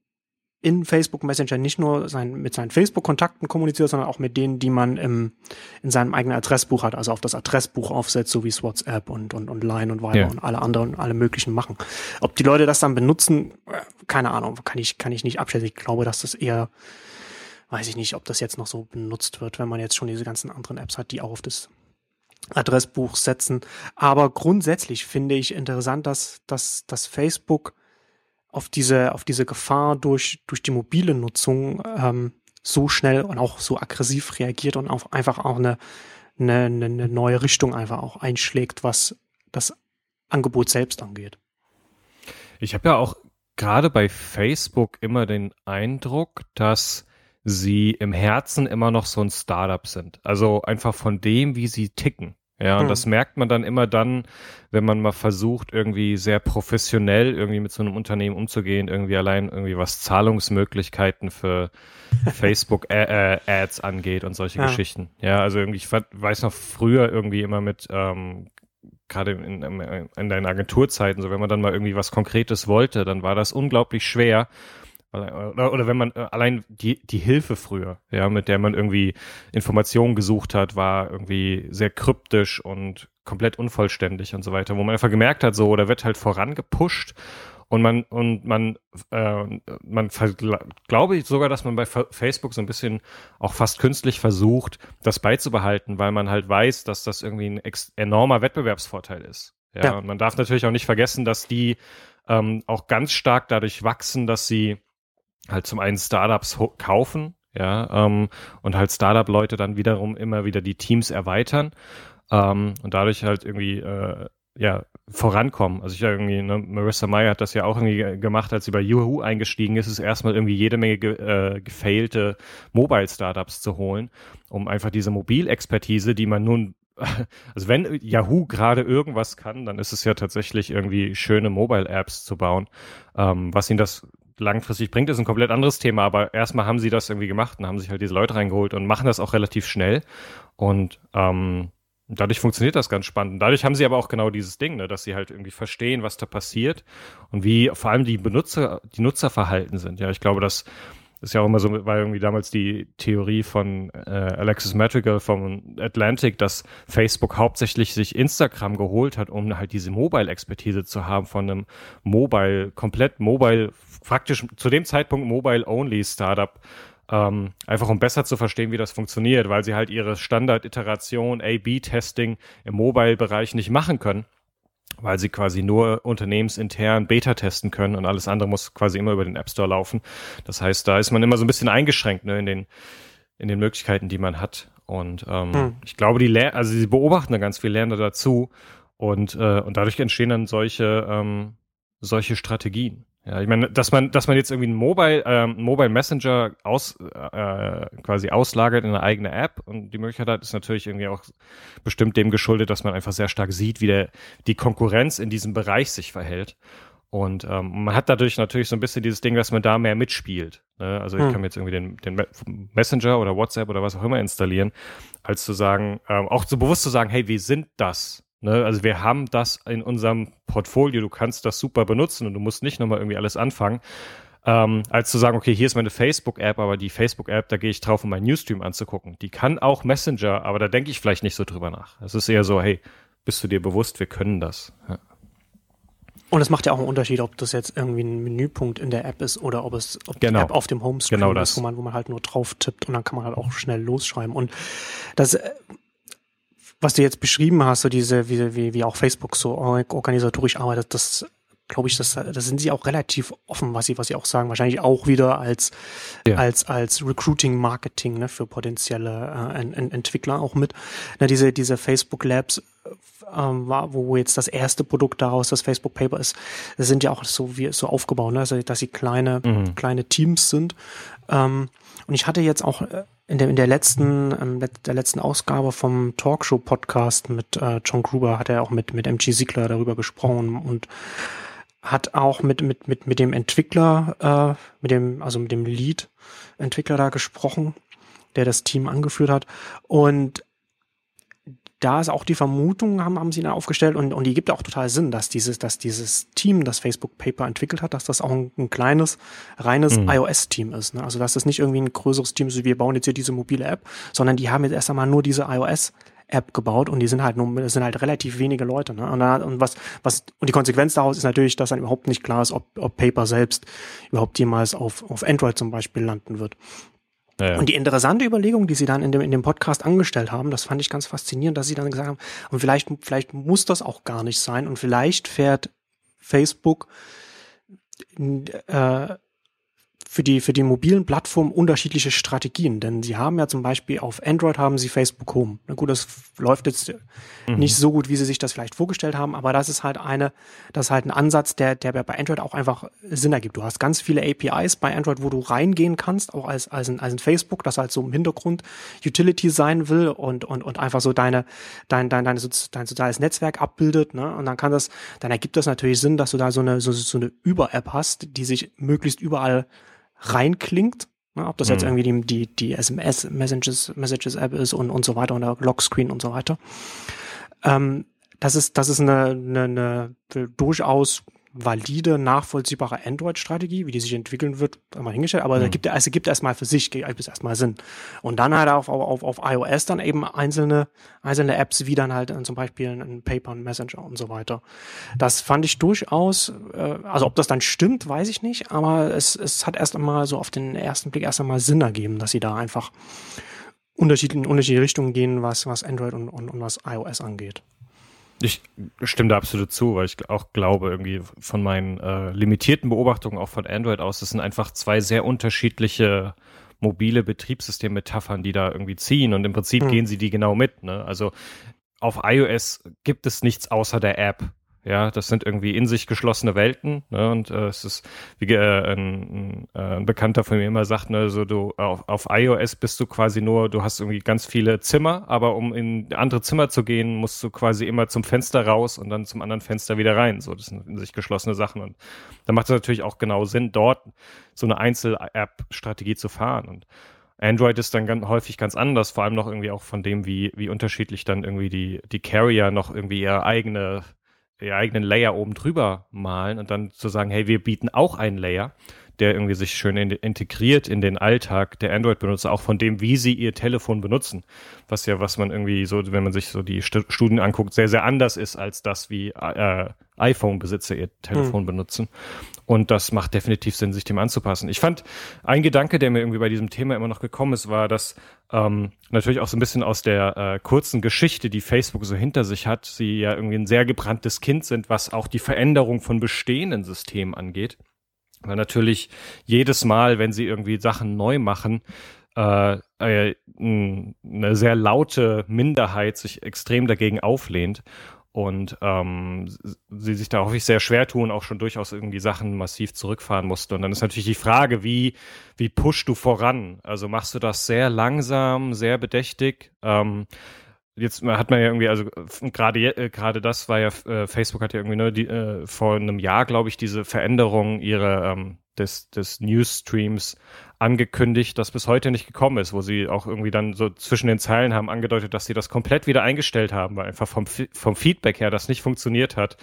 in Facebook Messenger nicht nur sein, mit seinen Facebook-Kontakten kommuniziert, sondern auch mit denen, die man im, in seinem eigenen Adressbuch hat, also auf das Adressbuch aufsetzt, so wie es WhatsApp und, und, und Line und Viber ja. und alle anderen, alle möglichen machen. Ob die Leute das dann benutzen, keine Ahnung, kann ich, kann ich nicht abschätzen. Ich glaube, dass das eher, weiß ich nicht, ob das jetzt noch so benutzt wird, wenn man jetzt schon diese ganzen anderen Apps hat, die auch auf das Adressbuch setzen. Aber grundsätzlich finde ich interessant, dass, dass, dass Facebook auf diese, auf diese Gefahr durch, durch die mobile Nutzung ähm, so schnell und auch so aggressiv reagiert und auch einfach auch eine, eine, eine neue Richtung einfach auch einschlägt, was das Angebot selbst angeht. Ich habe ja auch gerade bei Facebook immer den Eindruck, dass sie im Herzen immer noch so ein Startup sind. Also einfach von dem, wie sie ticken. Ja, und hm. das merkt man dann immer dann, wenn man mal versucht, irgendwie sehr professionell irgendwie mit so einem Unternehmen umzugehen, irgendwie allein irgendwie was Zahlungsmöglichkeiten für Facebook-Ads angeht und solche ja. Geschichten. Ja, also irgendwie, ich weiß noch früher irgendwie immer mit, ähm, gerade in, in deinen Agenturzeiten, so wenn man dann mal irgendwie was Konkretes wollte, dann war das unglaublich schwer, oder, oder wenn man äh, allein die, die Hilfe früher, ja, mit der man irgendwie Informationen gesucht hat, war irgendwie sehr kryptisch und komplett unvollständig und so weiter, wo man einfach gemerkt hat, so, da wird halt vorangepusht und man, und man, äh, man glaube ich sogar, dass man bei Facebook so ein bisschen auch fast künstlich versucht, das beizubehalten, weil man halt weiß, dass das irgendwie ein enormer Wettbewerbsvorteil ist. Ja, ja, und man darf natürlich auch nicht vergessen, dass die ähm, auch ganz stark dadurch wachsen, dass sie halt zum einen Startups kaufen, ja, ähm, und halt Startup-Leute dann wiederum immer wieder die Teams erweitern ähm, und dadurch halt irgendwie äh, ja vorankommen. Also ich ja irgendwie, ne, Marissa Meyer hat das ja auch irgendwie gemacht, als sie bei Yahoo eingestiegen ist, ist erstmal irgendwie jede Menge ge äh, gefailte Mobile-Startups zu holen, um einfach diese Mobilexpertise, die man nun also wenn Yahoo gerade irgendwas kann, dann ist es ja tatsächlich irgendwie schöne Mobile-Apps zu bauen. Ähm, was ihnen das langfristig bringt, ist ein komplett anderes Thema, aber erstmal haben sie das irgendwie gemacht und haben sich halt diese Leute reingeholt und machen das auch relativ schnell. Und ähm, dadurch funktioniert das ganz spannend. Dadurch haben sie aber auch genau dieses Ding, ne, dass sie halt irgendwie verstehen, was da passiert und wie vor allem die Benutzer, die Nutzerverhalten sind. Ja, ich glaube, dass ist ja auch immer so, war irgendwie damals die Theorie von äh, Alexis Madrigal vom Atlantic, dass Facebook hauptsächlich sich Instagram geholt hat, um halt diese Mobile-Expertise zu haben von einem Mobile, komplett Mobile, praktisch zu dem Zeitpunkt Mobile-Only Startup ähm, einfach um besser zu verstehen, wie das funktioniert, weil sie halt ihre Standard-Iteration A-B-Testing im Mobile-Bereich nicht machen können, weil sie quasi nur unternehmensintern Beta testen können und alles andere muss quasi immer über den App Store laufen. Das heißt, da ist man immer so ein bisschen eingeschränkt ne, in den in den Möglichkeiten, die man hat. Und ähm, hm. ich glaube, die Lehr also sie beobachten da ganz viel Lerner dazu und äh, und dadurch entstehen dann solche ähm, solche Strategien. Ja, ich meine, dass man, dass man jetzt irgendwie einen Mobile, ähm, Mobile Messenger aus, äh, quasi auslagert in eine eigene App und die Möglichkeit hat, ist natürlich irgendwie auch bestimmt dem geschuldet, dass man einfach sehr stark sieht, wie der, die Konkurrenz in diesem Bereich sich verhält. Und ähm, man hat dadurch natürlich so ein bisschen dieses Ding, dass man da mehr mitspielt. Ne? Also ich hm. kann mir jetzt irgendwie den, den Messenger oder WhatsApp oder was auch immer installieren, als zu sagen, ähm, auch so bewusst zu sagen, hey, wir sind das. Ne, also wir haben das in unserem Portfolio, du kannst das super benutzen und du musst nicht nochmal irgendwie alles anfangen, ähm, als zu sagen, okay, hier ist meine Facebook-App, aber die Facebook-App, da gehe ich drauf, um meinen Newsstream anzugucken. Die kann auch Messenger, aber da denke ich vielleicht nicht so drüber nach. Es ist eher so, hey, bist du dir bewusst, wir können das. Ja. Und es macht ja auch einen Unterschied, ob das jetzt irgendwie ein Menüpunkt in der App ist oder ob es ob genau. die App auf dem Homescreen genau ist, wo man, wo man halt nur drauf tippt und dann kann man halt auch schnell losschreiben. Und das äh, was du jetzt beschrieben hast, so diese, wie, wie, wie auch Facebook so organisatorisch arbeitet, das glaube ich, das, das sind sie auch relativ offen, was sie, was sie auch sagen. Wahrscheinlich auch wieder als, ja. als, als Recruiting Marketing, ne, für potenzielle äh, Ent Entwickler auch mit. Na, diese, diese Facebook Labs, ähm, war, wo jetzt das erste Produkt daraus das Facebook Paper ist, das sind ja auch so wie so aufgebaut, ne, also, dass sie kleine, mhm. kleine Teams sind. Ähm, und ich hatte jetzt auch äh, in der, in der letzten, ähm, der letzten Ausgabe vom Talkshow-Podcast mit äh, John Gruber hat er auch mit, mit MG Siegler darüber gesprochen und hat auch mit, mit, mit, mit dem Entwickler, äh, mit dem, also mit dem Lead-Entwickler da gesprochen, der das Team angeführt hat. Und da ist auch die Vermutung, haben, haben sie da aufgestellt und, und die gibt auch total Sinn, dass dieses, dass dieses Team, das Facebook Paper entwickelt hat, dass das auch ein, ein kleines, reines mhm. iOS-Team ist. Ne? Also dass das nicht irgendwie ein größeres Team ist, wie wir bauen jetzt hier diese mobile App, sondern die haben jetzt erst einmal nur diese iOS App gebaut und die sind halt nur, sind halt relativ wenige Leute. Ne? Und, da, und was, was, und die Konsequenz daraus ist natürlich, dass dann überhaupt nicht klar ist, ob, ob Paper selbst überhaupt jemals auf, auf Android zum Beispiel landen wird. Und die interessante Überlegung, die sie dann in dem, in dem Podcast angestellt haben, das fand ich ganz faszinierend, dass sie dann gesagt haben, und vielleicht, vielleicht muss das auch gar nicht sein und vielleicht fährt Facebook äh, für die, für die mobilen Plattformen unterschiedliche Strategien, denn sie haben ja zum Beispiel auf Android haben sie Facebook Home. Na gut, das läuft jetzt mhm. nicht so gut, wie sie sich das vielleicht vorgestellt haben, aber das ist halt eine, das ist halt ein Ansatz, der, der bei Android auch einfach Sinn ergibt. Du hast ganz viele APIs bei Android, wo du reingehen kannst, auch als, als ein, als ein Facebook, das halt so im Hintergrund Utility sein will und, und, und einfach so deine, dein, dein, dein, dein soziales Netzwerk abbildet, ne? Und dann kann das, dann ergibt das natürlich Sinn, dass du da so eine, so, so eine Über-App hast, die sich möglichst überall reinklingt. Ne, ob das mhm. jetzt irgendwie die, die, die SMS Messages, Messages App ist und, und so weiter und der Lockscreen und so weiter. Ähm, das ist, das ist eine, eine, eine durchaus valide, nachvollziehbare Android-Strategie, wie die sich entwickeln wird, einmal hingestellt, aber mhm. es gibt, also gibt erstmal für sich, gibt es erstmal Sinn. Und dann halt auf, auf, auf iOS dann eben einzelne, einzelne Apps, wie dann halt zum Beispiel ein Paper, ein Messenger und so weiter. Das fand ich durchaus, äh, also ob das dann stimmt, weiß ich nicht, aber es, es hat erst einmal so auf den ersten Blick erst einmal Sinn ergeben, dass sie da einfach unterschiedliche, unterschiedliche Richtungen gehen, was, was Android und, und, und was iOS angeht. Ich stimme da absolut zu, weil ich auch glaube, irgendwie von meinen äh, limitierten Beobachtungen auch von Android aus, das sind einfach zwei sehr unterschiedliche mobile Betriebssystemmetaphern, die da irgendwie ziehen und im Prinzip mhm. gehen sie die genau mit. Ne? Also auf iOS gibt es nichts außer der App. Ja, das sind irgendwie in sich geschlossene Welten. Ne? Und äh, es ist, wie äh, ein, ein, ein Bekannter von mir immer sagt, ne, so du auf, auf iOS bist du quasi nur, du hast irgendwie ganz viele Zimmer, aber um in andere Zimmer zu gehen, musst du quasi immer zum Fenster raus und dann zum anderen Fenster wieder rein. So, das sind in sich geschlossene Sachen. Und da macht es natürlich auch genau Sinn, dort so eine Einzel-App-Strategie zu fahren. Und Android ist dann ganz häufig ganz anders, vor allem noch irgendwie auch von dem, wie, wie unterschiedlich dann irgendwie die, die Carrier noch irgendwie ihre eigene eigenen Layer oben drüber malen und dann zu sagen, hey, wir bieten auch einen Layer, der irgendwie sich schön in, integriert in den Alltag der Android-Benutzer, auch von dem, wie sie ihr Telefon benutzen. Was ja, was man irgendwie so, wenn man sich so die Studien anguckt, sehr, sehr anders ist als das, wie äh, iPhone-Besitzer ihr Telefon mhm. benutzen. Und das macht definitiv Sinn, sich dem anzupassen. Ich fand, ein Gedanke, der mir irgendwie bei diesem Thema immer noch gekommen ist, war, dass ähm, natürlich auch so ein bisschen aus der äh, kurzen Geschichte, die Facebook so hinter sich hat, sie ja irgendwie ein sehr gebranntes Kind sind, was auch die Veränderung von bestehenden Systemen angeht. Weil natürlich jedes Mal, wenn sie irgendwie Sachen neu machen, äh, äh, eine sehr laute Minderheit sich extrem dagegen auflehnt und ähm, sie sich da häufig sehr schwer tun, auch schon durchaus irgendwie Sachen massiv zurückfahren mussten. Und dann ist natürlich die Frage, wie, wie pushst du voran? Also machst du das sehr langsam, sehr bedächtig? Ähm, jetzt hat man ja irgendwie, also gerade äh, das war ja, äh, Facebook hat ja irgendwie nur die, äh, vor einem Jahr, glaube ich, diese Veränderung ihrer ähm, des, des Newsstreams angekündigt, das bis heute nicht gekommen ist, wo sie auch irgendwie dann so zwischen den Zeilen haben angedeutet, dass sie das komplett wieder eingestellt haben, weil einfach vom, vom Feedback her das nicht funktioniert hat,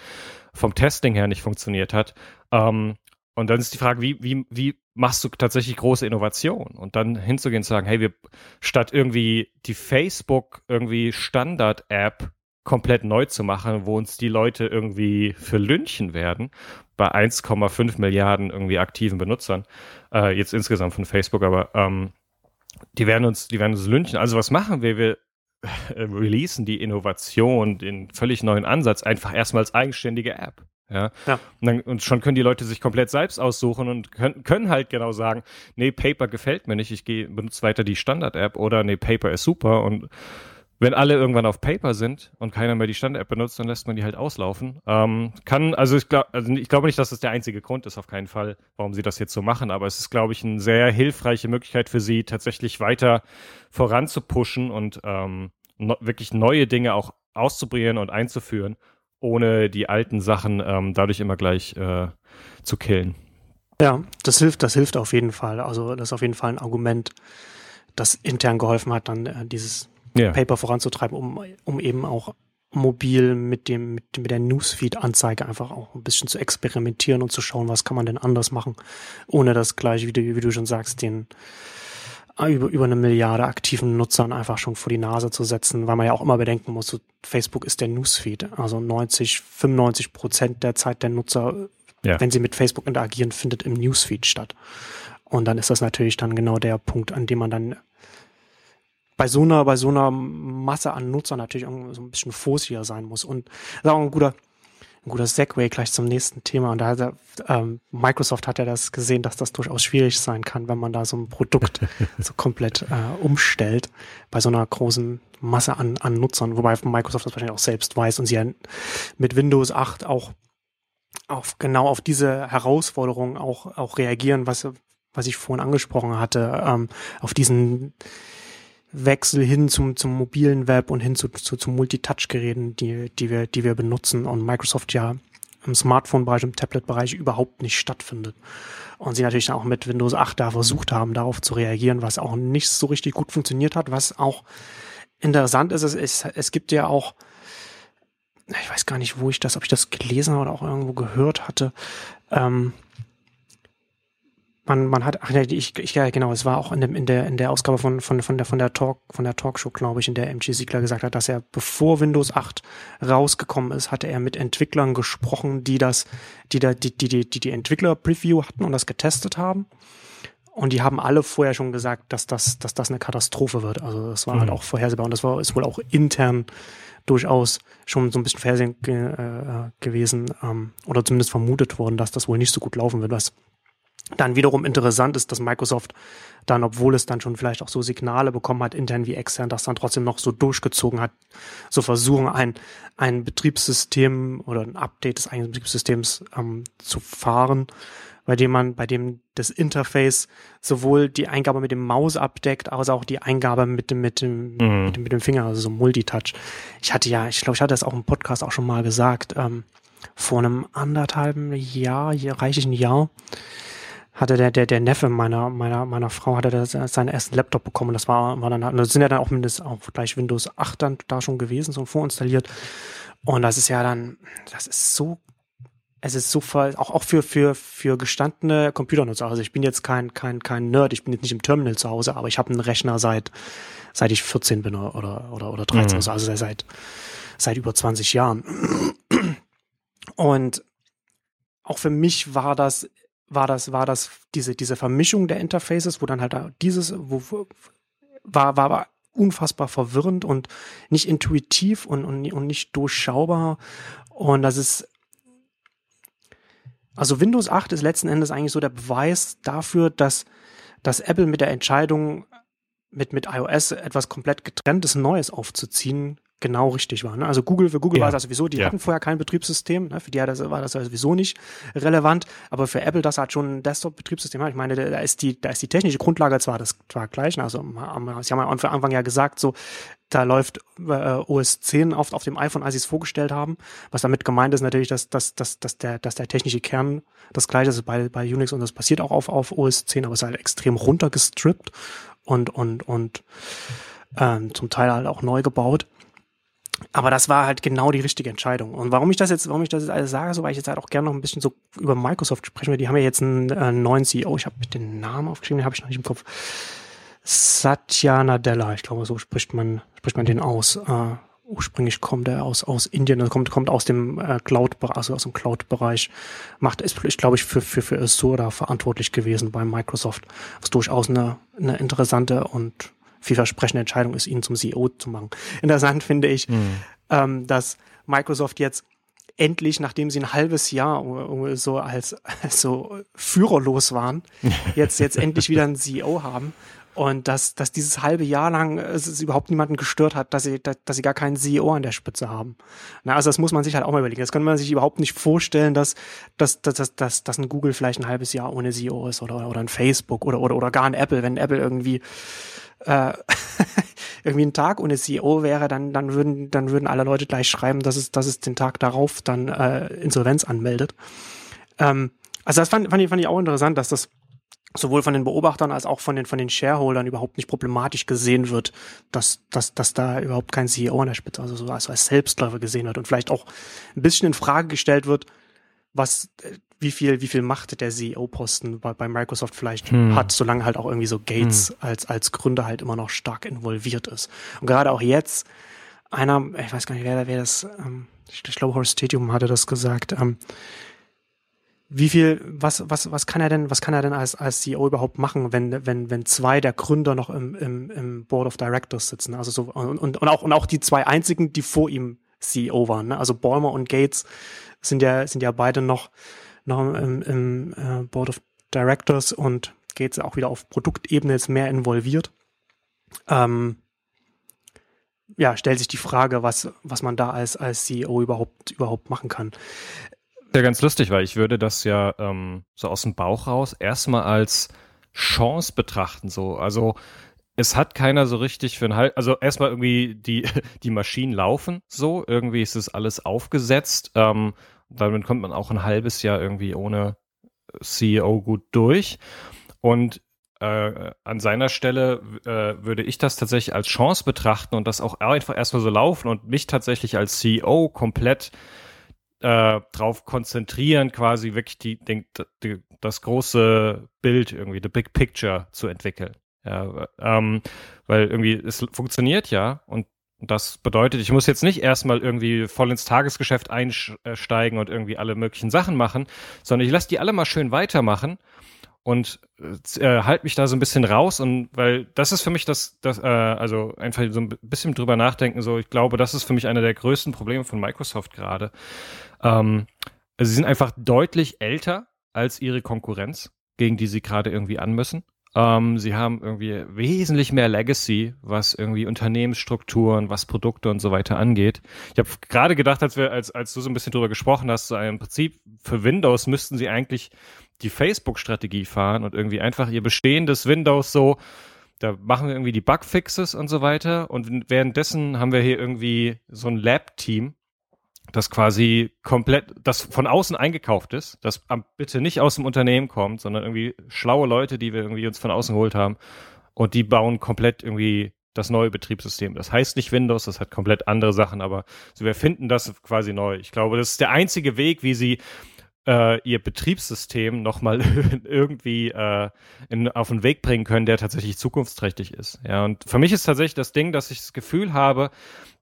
vom Testing her nicht funktioniert hat. Ähm, und dann ist die Frage, wie, wie, wie machst du tatsächlich große Innovation? Und dann hinzugehen und sagen, hey, wir statt irgendwie die Facebook irgendwie Standard-App komplett neu zu machen, wo uns die Leute irgendwie für lünchen werden, bei 1,5 Milliarden irgendwie aktiven Benutzern, äh, jetzt insgesamt von Facebook, aber ähm, die werden uns, die werden uns lünchen. Also was machen wir? Wir äh, releasen die Innovation, den völlig neuen Ansatz einfach erstmal als eigenständige App. Ja. ja. Und, dann, und schon können die Leute sich komplett selbst aussuchen und können, können halt genau sagen, nee, Paper gefällt mir nicht, ich gehe, benutze weiter die Standard-App oder nee, Paper ist super und wenn alle irgendwann auf Paper sind und keiner mehr die Standard-App benutzt, dann lässt man die halt auslaufen. Ähm, kann, also ich, glaub, also ich glaube nicht, dass das der einzige Grund ist, auf keinen Fall, warum sie das jetzt so machen, aber es ist, glaube ich, eine sehr hilfreiche Möglichkeit für sie, tatsächlich weiter voranzupushen und ähm, no, wirklich neue Dinge auch auszuprobieren und einzuführen, ohne die alten Sachen ähm, dadurch immer gleich äh, zu killen. Ja, das hilft, das hilft auf jeden Fall. Also das ist auf jeden Fall ein Argument, das intern geholfen hat, dann äh, dieses ja. Paper voranzutreiben, um, um eben auch mobil mit dem, mit, mit der Newsfeed-Anzeige einfach auch ein bisschen zu experimentieren und zu schauen, was kann man denn anders machen, ohne das gleich, wie du, wie du schon sagst, den über, über eine Milliarde aktiven Nutzern einfach schon vor die Nase zu setzen, weil man ja auch immer bedenken muss, so Facebook ist der Newsfeed. Also 90, 95 Prozent der Zeit der Nutzer, ja. wenn sie mit Facebook interagieren, findet im Newsfeed statt. Und dann ist das natürlich dann genau der Punkt, an dem man dann bei so einer, bei so einer Masse an Nutzern natürlich so ein bisschen vorsichtiger sein muss. Und das ist auch ein guter, ein guter Segway gleich zum nächsten Thema. Und da hat er, ähm, Microsoft hat ja das gesehen, dass das durchaus schwierig sein kann, wenn man da so ein Produkt so komplett äh, umstellt bei so einer großen Masse an, an Nutzern, wobei Microsoft das wahrscheinlich auch selbst weiß und sie ja mit Windows 8 auch auf genau auf diese Herausforderungen auch auch reagieren, was was ich vorhin angesprochen hatte, ähm, auf diesen Wechsel hin zum, zum mobilen Web und hin zu, zu, zu Multitouch-Geräten, die, die, wir, die wir benutzen und Microsoft ja im Smartphone-Bereich, im Tablet-Bereich überhaupt nicht stattfindet. Und sie natürlich auch mit Windows 8 da versucht haben, darauf zu reagieren, was auch nicht so richtig gut funktioniert hat. Was auch interessant ist, es, es, es gibt ja auch, ich weiß gar nicht, wo ich das, ob ich das gelesen oder auch irgendwo gehört hatte, ähm, man, man hat, ach ja, ich, ich, ja, genau, es war auch in, dem, in der, in der Ausgabe von, von, von der, von der Talk, von der Talkshow, glaube ich, in der MG Siegler gesagt hat, dass er, bevor Windows 8 rausgekommen ist, hatte er mit Entwicklern gesprochen, die das, die da, die, die, die, die, die Entwickler-Preview hatten und das getestet haben. Und die haben alle vorher schon gesagt, dass das, dass das eine Katastrophe wird. Also das war halt mhm. halt auch vorhersehbar und das war, ist wohl auch intern durchaus schon so ein bisschen vorhersehen ge, äh, gewesen ähm, oder zumindest vermutet worden, dass das wohl nicht so gut laufen wird, was dann wiederum interessant ist, dass Microsoft dann, obwohl es dann schon vielleicht auch so Signale bekommen hat, intern wie extern, das dann trotzdem noch so durchgezogen hat, so versuchen, ein, ein Betriebssystem oder ein Update des eigenen Betriebssystems ähm, zu fahren, bei dem man, bei dem das Interface sowohl die Eingabe mit dem Maus abdeckt, als auch die Eingabe mit dem, mit dem, mhm. mit dem, mit dem Finger, also so Multitouch. Ich hatte ja, ich glaube, ich hatte das auch im Podcast auch schon mal gesagt, ähm, vor einem anderthalben Jahr, hier reichlich ein Jahr, hatte der, der, der Neffe meiner, meiner, meiner Frau hatte das, seinen ersten Laptop bekommen. Das war, war dann, das sind ja dann auch mindestens auch gleich Windows 8 dann da schon gewesen, so vorinstalliert. Und das ist ja dann, das ist so es ist so voll, auch, auch für, für, für gestandene Computernutzer. Also ich bin jetzt kein, kein, kein Nerd, ich bin jetzt nicht im Terminal zu Hause, aber ich habe einen Rechner seit, seit ich 14 bin oder, oder, oder 13, mhm. also seit, seit über 20 Jahren. Und auch für mich war das, war das, war das diese, diese Vermischung der Interfaces, wo dann halt dieses, wo, war, war, war unfassbar verwirrend und nicht intuitiv und, und, und nicht durchschaubar. Und das ist, also Windows 8 ist letzten Endes eigentlich so der Beweis dafür, dass, dass Apple mit der Entscheidung, mit, mit iOS etwas komplett getrenntes Neues aufzuziehen, genau richtig war. Ne? Also Google, für Google ja. war das sowieso, die ja. hatten vorher kein Betriebssystem, ne? für die war das sowieso nicht relevant, aber für Apple, das hat schon ein Desktop-Betriebssystem. Ich meine, da ist die, da ist die technische Grundlage zwar das zwar gleich, ne? also sie haben ja am Anfang ja gesagt, so da läuft äh, OS 10 auf, auf dem iPhone, als sie es vorgestellt haben. Was damit gemeint ist natürlich, dass, dass, dass, dass, der, dass der technische Kern das gleiche ist bei, bei Unix und das passiert auch auf, auf OS 10, aber es ist halt extrem runtergestrippt und, und, und ähm, zum Teil halt auch neu gebaut. Aber das war halt genau die richtige Entscheidung. Und warum ich das jetzt, warum ich das jetzt alles sage, so, weil ich jetzt halt auch gerne noch ein bisschen so über Microsoft sprechen will. Die haben ja jetzt einen äh, neuen CEO. Ich habe den Namen aufgeschrieben, den habe ich noch nicht im Kopf. Satya Nadella, ich glaube, so spricht man, spricht man den aus. Äh, ursprünglich kommt er aus, aus Indien, also kommt, kommt aus dem äh, Cloud, also aus dem Cloud-Bereich, macht, ist, ich glaube ich, für, für, für Azure da verantwortlich gewesen bei Microsoft, was durchaus eine, eine interessante und vielversprechende Entscheidung ist, ihn zum CEO zu machen. Interessant finde ich, mhm. ähm, dass Microsoft jetzt endlich, nachdem sie ein halbes Jahr so als so führerlos waren, jetzt jetzt endlich wieder einen CEO haben und dass, dass dieses halbe Jahr lang es überhaupt niemanden gestört hat, dass sie, dass, dass sie gar keinen CEO an der Spitze haben. Na, also das muss man sich halt auch mal überlegen. Das kann man sich überhaupt nicht vorstellen, dass, dass, dass, dass, dass, dass ein Google vielleicht ein halbes Jahr ohne CEO ist oder, oder ein Facebook oder, oder, oder gar ein Apple. Wenn Apple irgendwie äh, irgendwie ein Tag ohne CEO wäre, dann, dann würden, dann würden alle Leute gleich schreiben, dass es, dass es den Tag darauf dann äh, Insolvenz anmeldet. Ähm, also das fand, fand, ich, fand ich auch interessant, dass das sowohl von den Beobachtern als auch von den, von den Shareholdern überhaupt nicht problematisch gesehen wird, dass, dass, dass da überhaupt kein CEO an der Spitze, also so als, als Selbstläufer gesehen wird und vielleicht auch ein bisschen in Frage gestellt wird, was äh, wie viel, wie viel Macht der CEO-Posten bei, bei Microsoft vielleicht hm. hat, solange halt auch irgendwie so Gates hm. als, als Gründer halt immer noch stark involviert ist. Und gerade auch jetzt, einer, ich weiß gar nicht, wer, wer das, ähm, ich, ich glaube, Horst Stadium hatte das gesagt, ähm, wie viel, was, was, was kann er denn, was kann er denn als, als CEO überhaupt machen, wenn, wenn, wenn zwei der Gründer noch im, im, im Board of Directors sitzen? Also so, und, und, und auch, und auch die zwei einzigen, die vor ihm CEO waren, ne? Also Ballmer und Gates sind ja, sind ja beide noch, noch im, im äh, Board of Directors und geht auch wieder auf Produktebene jetzt mehr involviert. Ähm, ja, stellt sich die Frage, was, was man da als, als CEO überhaupt, überhaupt machen kann. Ja, ganz lustig, weil ich würde das ja ähm, so aus dem Bauch raus erstmal als Chance betrachten. So, also es hat keiner so richtig für ein Halt, also erstmal irgendwie die, die Maschinen laufen so, irgendwie ist es alles aufgesetzt. Ähm, damit kommt man auch ein halbes Jahr irgendwie ohne CEO gut durch. Und äh, an seiner Stelle äh, würde ich das tatsächlich als Chance betrachten und das auch einfach erstmal so laufen und mich tatsächlich als CEO komplett äh, drauf konzentrieren, quasi wirklich die, den, die, das große Bild irgendwie, the big picture zu entwickeln. Ja, ähm, weil irgendwie es funktioniert ja und das bedeutet, ich muss jetzt nicht erstmal irgendwie voll ins Tagesgeschäft einsteigen und irgendwie alle möglichen Sachen machen, sondern ich lasse die alle mal schön weitermachen und äh, halt mich da so ein bisschen raus und weil das ist für mich das, das äh, also einfach so ein bisschen drüber nachdenken, so ich glaube, das ist für mich einer der größten Probleme von Microsoft gerade. Ähm, sie sind einfach deutlich älter als ihre Konkurrenz, gegen die sie gerade irgendwie an müssen. Ähm, sie haben irgendwie wesentlich mehr Legacy, was irgendwie Unternehmensstrukturen, was Produkte und so weiter angeht. Ich habe gerade gedacht, als wir, als, als du so ein bisschen drüber gesprochen hast, so im Prinzip für Windows müssten sie eigentlich die Facebook-Strategie fahren und irgendwie einfach ihr bestehendes Windows so, da machen wir irgendwie die Bugfixes und so weiter. Und währenddessen haben wir hier irgendwie so ein Lab-Team, das quasi komplett, das von außen eingekauft ist, das bitte nicht aus dem Unternehmen kommt, sondern irgendwie schlaue Leute, die wir irgendwie uns von außen geholt haben und die bauen komplett irgendwie das neue Betriebssystem. Das heißt nicht Windows, das hat komplett andere Sachen, aber so wir finden das quasi neu. Ich glaube, das ist der einzige Weg, wie sie äh, ihr Betriebssystem nochmal irgendwie äh, in, auf den Weg bringen können, der tatsächlich zukunftsträchtig ist. Ja, und für mich ist tatsächlich das Ding, dass ich das Gefühl habe,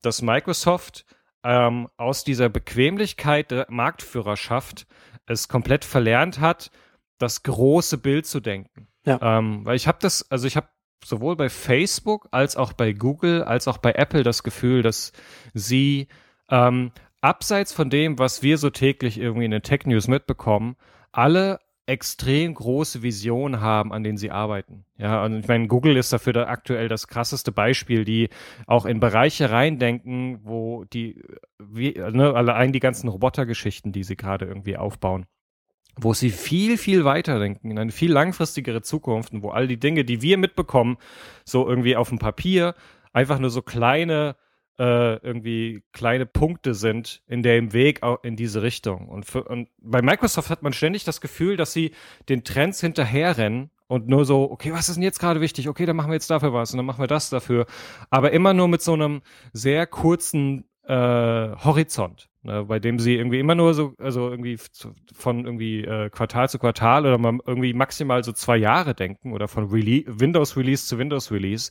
dass Microsoft ähm, aus dieser Bequemlichkeit der Marktführerschaft es komplett verlernt hat, das große Bild zu denken. Ja. Ähm, weil ich habe das, also ich habe sowohl bei Facebook als auch bei Google als auch bei Apple das Gefühl, dass sie ähm, abseits von dem, was wir so täglich irgendwie in den Tech News mitbekommen, alle extrem große Visionen haben, an denen sie arbeiten. Ja, und ich meine, Google ist dafür da aktuell das krasseste Beispiel, die auch in Bereiche reindenken, wo die, wie, ne, allein die ganzen Robotergeschichten, die sie gerade irgendwie aufbauen, wo sie viel, viel weiter denken, in eine viel langfristigere Zukunft und wo all die Dinge, die wir mitbekommen, so irgendwie auf dem Papier, einfach nur so kleine äh, irgendwie kleine Punkte sind in dem Weg in diese Richtung. Und, für, und bei Microsoft hat man ständig das Gefühl, dass sie den Trends hinterherrennen und nur so, okay, was ist denn jetzt gerade wichtig? Okay, dann machen wir jetzt dafür was und dann machen wir das dafür. Aber immer nur mit so einem sehr kurzen äh, Horizont, ne, bei dem sie irgendwie immer nur so, also irgendwie von irgendwie äh, Quartal zu Quartal oder mal irgendwie maximal so zwei Jahre denken oder von Rele Windows Release zu Windows Release.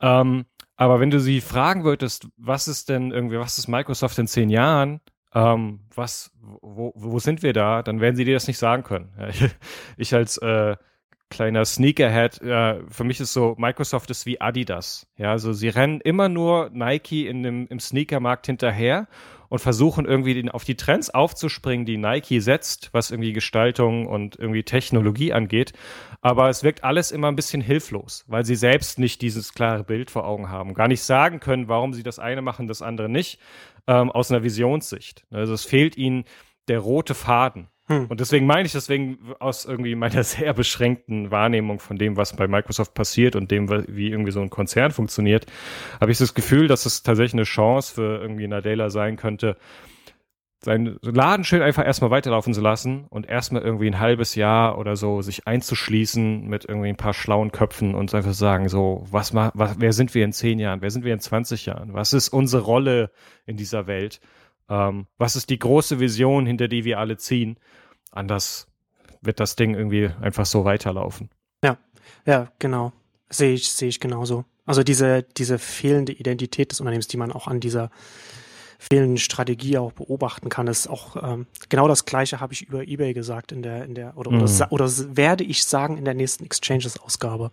Ähm, aber wenn du sie fragen würdest, was ist denn irgendwie, was ist Microsoft in zehn Jahren? Ähm, was, wo, wo sind wir da? Dann werden sie dir das nicht sagen können. ich als äh, kleiner Sneakerhead, äh, für mich ist so, Microsoft ist wie Adidas. Ja, also sie rennen immer nur Nike in dem, im Sneakermarkt hinterher und versuchen irgendwie auf die Trends aufzuspringen, die Nike setzt, was irgendwie Gestaltung und irgendwie Technologie angeht. Aber es wirkt alles immer ein bisschen hilflos, weil sie selbst nicht dieses klare Bild vor Augen haben, gar nicht sagen können, warum sie das eine machen, das andere nicht, ähm, aus einer Visionssicht. Also es fehlt ihnen der rote Faden. Hm. Und deswegen meine ich, deswegen aus irgendwie meiner sehr beschränkten Wahrnehmung von dem, was bei Microsoft passiert und dem, wie irgendwie so ein Konzern funktioniert, habe ich das Gefühl, dass es tatsächlich eine Chance für irgendwie Nadella sein könnte, sein Ladenschild einfach erstmal weiterlaufen zu lassen und erstmal irgendwie ein halbes Jahr oder so sich einzuschließen mit irgendwie ein paar schlauen Köpfen und einfach sagen, so, was, was, wer sind wir in zehn Jahren? Wer sind wir in 20 Jahren? Was ist unsere Rolle in dieser Welt? Ähm, was ist die große Vision, hinter die wir alle ziehen? Anders wird das Ding irgendwie einfach so weiterlaufen. Ja, ja, genau. Sehe ich, sehe ich genauso. Also diese, diese fehlende Identität des Unternehmens, die man auch an dieser fehlenden Strategie auch beobachten kann, ist auch ähm, genau das Gleiche habe ich über eBay gesagt in der in der oder mhm. oder, oder, werde ich sagen in der nächsten Exchanges Ausgabe.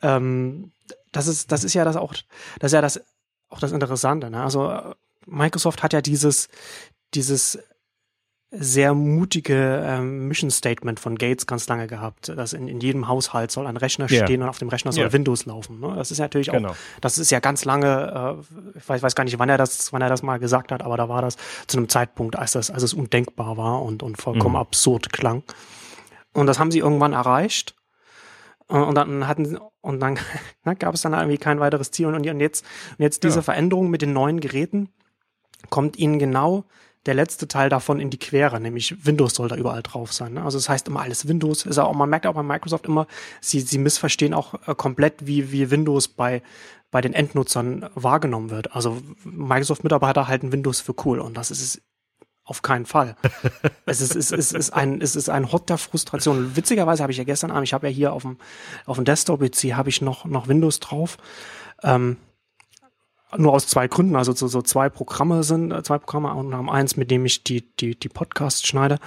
Ähm, das ist das ist ja das auch das ist ja das auch das Interessante. Ne? Also Microsoft hat ja dieses, dieses sehr mutige ähm, Mission Statement von Gates ganz lange gehabt, dass in, in jedem Haushalt soll ein Rechner yeah. stehen und auf dem Rechner soll yeah. Windows laufen. Ne? Das ist natürlich genau. auch, das ist ja ganz lange, äh, ich weiß, weiß gar nicht, wann er das, wann er das mal gesagt hat, aber da war das zu einem Zeitpunkt, als das, als es undenkbar war und und vollkommen mhm. absurd klang. Und das haben sie irgendwann erreicht. Äh, und dann hatten und dann gab es dann irgendwie kein weiteres Ziel und jetzt und jetzt diese ja. Veränderung mit den neuen Geräten kommt ihnen genau der letzte Teil davon in die Quere, nämlich Windows soll da überall drauf sein. Ne? Also das heißt immer alles Windows. Ist auch, man merkt auch bei Microsoft immer, sie, sie missverstehen auch äh, komplett, wie, wie Windows bei, bei den Endnutzern wahrgenommen wird. Also Microsoft-Mitarbeiter halten Windows für cool und das ist es auf keinen Fall. es, ist, es, ist, es, ist ein, es ist ein Hot der Frustration. Witzigerweise habe ich ja gestern Abend, ich habe ja hier auf dem, auf dem Desktop-PC habe ich noch, noch Windows drauf. Ähm, nur aus zwei Gründen, also so, so zwei Programme sind, äh, zwei Programme und haben eins, mit dem ich die, die, die Podcasts schneide.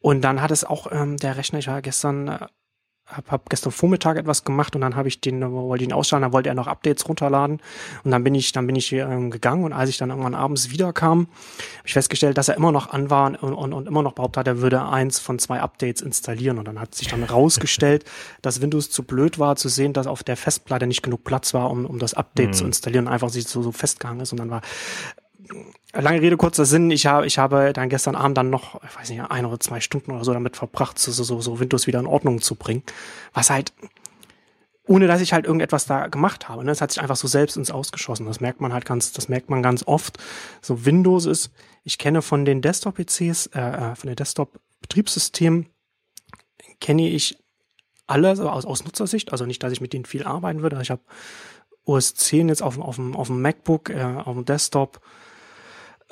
Und dann hat es auch ähm, der Rechner, ich war gestern äh, habe hab gestern Vormittag etwas gemacht und dann habe ich den, wollte ihn ausschalten, dann wollte er noch Updates runterladen und dann bin ich, dann bin ich ähm, gegangen und als ich dann irgendwann abends wiederkam, habe ich festgestellt, dass er immer noch an war und, und, und immer noch behauptet hat, er würde eins von zwei Updates installieren und dann hat sich dann rausgestellt, dass Windows zu blöd war zu sehen, dass auf der Festplatte nicht genug Platz war, um, um das Update mhm. zu installieren und einfach sich so, so festgehangen ist und dann war lange Rede, kurzer Sinn, ich habe, ich habe dann gestern Abend dann noch, ich weiß nicht, ein oder zwei Stunden oder so damit verbracht, so, so, so Windows wieder in Ordnung zu bringen. Was halt, ohne dass ich halt irgendetwas da gemacht habe. Ne? Hat sich einfach so selbst ins Ausgeschossen. Das merkt man halt ganz, das merkt man ganz oft. So Windows ist, ich kenne von den Desktop-PCs, äh, äh, von den Desktop-Betriebssystemen, kenne ich alle also aus, aus Nutzersicht, also nicht, dass ich mit denen viel arbeiten würde. Ich habe OS 10 jetzt auf, auf, dem, auf dem MacBook, äh, auf dem Desktop,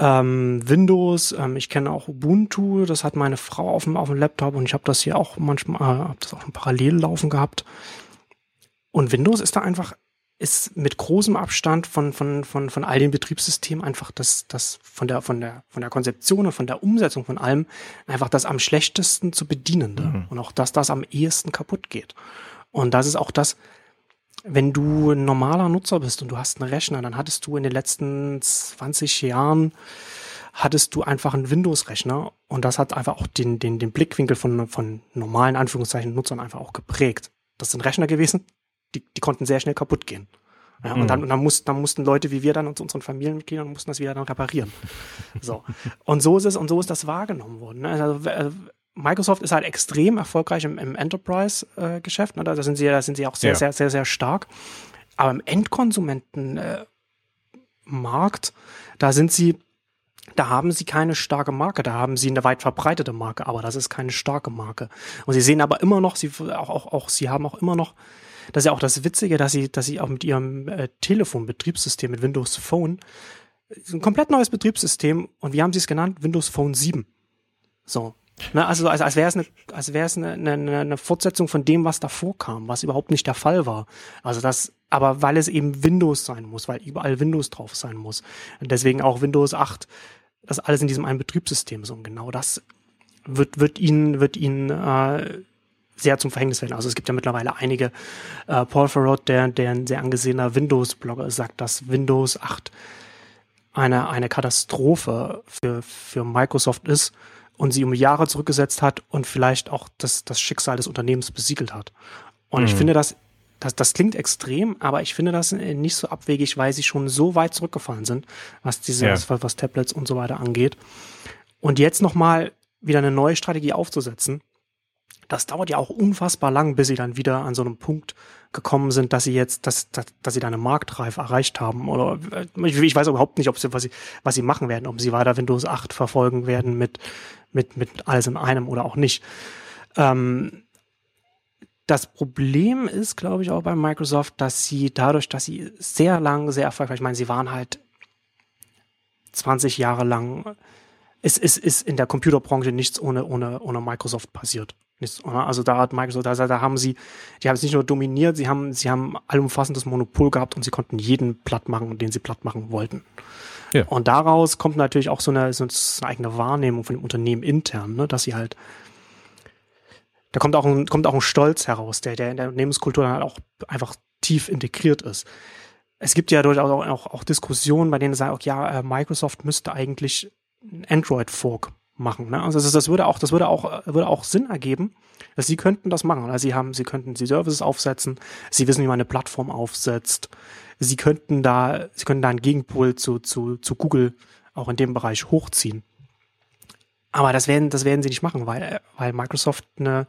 ähm, Windows, ähm, ich kenne auch Ubuntu, das hat meine Frau auf dem, auf dem Laptop und ich habe das hier auch manchmal, äh, habe das auch im Parallel laufen gehabt. Und Windows ist da einfach, ist mit großem Abstand von, von, von, von all den Betriebssystemen einfach das, das von der, von der, von der Konzeption und von der Umsetzung von allem einfach das am schlechtesten zu bedienende mhm. und auch das, das am ehesten kaputt geht. Und das ist auch das, wenn du ein normaler Nutzer bist und du hast einen Rechner, dann hattest du in den letzten 20 Jahren hattest du einfach einen Windows-Rechner und das hat einfach auch den, den, den Blickwinkel von, von normalen Anführungszeichen Nutzern einfach auch geprägt. Das sind Rechner gewesen, die, die konnten sehr schnell kaputt gehen. Ja, mhm. Und dann, und dann, mussten, dann mussten Leute wie wir dann und unseren Familienmitgliedern mussten das wieder dann reparieren. So. Und so ist es, und so ist das wahrgenommen worden. Ne? Also, äh, Microsoft ist halt extrem erfolgreich im, im Enterprise-Geschäft. Äh, ne? Da sind sie, da sind sie auch sehr, ja. sehr, sehr, sehr stark. Aber im Endkonsumentenmarkt, äh, da sind sie, da haben sie keine starke Marke, da haben sie eine weit verbreitete Marke, aber das ist keine starke Marke. Und sie sehen aber immer noch, sie auch, auch, auch sie haben auch immer noch, das ist ja auch das Witzige, dass sie, dass sie auch mit ihrem äh, Telefon-Betriebssystem, mit Windows Phone, ein komplett neues Betriebssystem und wie haben sie es genannt? Windows Phone 7. So, Ne, also, also als wäre es eine, als wäre es eine, eine, eine Fortsetzung von dem, was davor kam, was überhaupt nicht der Fall war. Also das, aber weil es eben Windows sein muss, weil überall Windows drauf sein muss. Und deswegen auch Windows 8, das alles in diesem einen Betriebssystem so. Und genau das wird, wird ihnen, wird ihnen äh, sehr zum Verhängnis werden. Also es gibt ja mittlerweile einige, äh, Paul Farrod, der, der ein sehr angesehener Windows-Blogger ist, sagt, dass Windows 8 eine, eine Katastrophe für, für Microsoft ist und sie um Jahre zurückgesetzt hat und vielleicht auch das, das Schicksal des Unternehmens besiegelt hat. Und mhm. ich finde das, das, das klingt extrem, aber ich finde das nicht so abwegig, weil sie schon so weit zurückgefallen sind, was diese, ja. was, was Tablets und so weiter angeht. Und jetzt nochmal wieder eine neue Strategie aufzusetzen, das dauert ja auch unfassbar lang, bis sie dann wieder an so einem Punkt gekommen sind, dass sie jetzt, dass, dass, dass sie da eine Marktreife erreicht haben. Oder ich, ich weiß überhaupt nicht, ob sie, was sie, was sie machen werden, ob sie weiter Windows 8 verfolgen werden mit, mit, mit alles in einem oder auch nicht. Ähm, das Problem ist, glaube ich, auch bei Microsoft, dass sie dadurch, dass sie sehr lang, sehr erfolgreich, ich meine, sie waren halt 20 Jahre lang, es ist, ist in der Computerbranche nichts ohne, ohne, ohne Microsoft passiert. Nichts, also da hat Microsoft, da, da haben sie, die haben es nicht nur dominiert, sie haben, sie haben allumfassendes Monopol gehabt und sie konnten jeden platt machen, den sie platt machen wollten. Ja. Und daraus kommt natürlich auch so eine, so eine eigene Wahrnehmung von dem Unternehmen intern, ne, dass sie halt, da kommt auch ein, kommt auch ein Stolz heraus, der, der in der Unternehmenskultur dann halt auch einfach tief integriert ist. Es gibt ja durchaus auch, auch, auch Diskussionen, bei denen sagen, okay, ja, äh, Microsoft müsste eigentlich ein Android-Fork machen. Ne? Also das, das, würde auch, das würde auch, würde auch Sinn ergeben, dass sie könnten das machen. Also sie haben, sie könnten die Services aufsetzen, sie wissen, wie man eine Plattform aufsetzt, sie könnten da, sie könnten da einen Gegenpol zu, zu, zu Google auch in dem Bereich hochziehen. Aber das werden, das werden sie nicht machen, weil, weil Microsoft eine,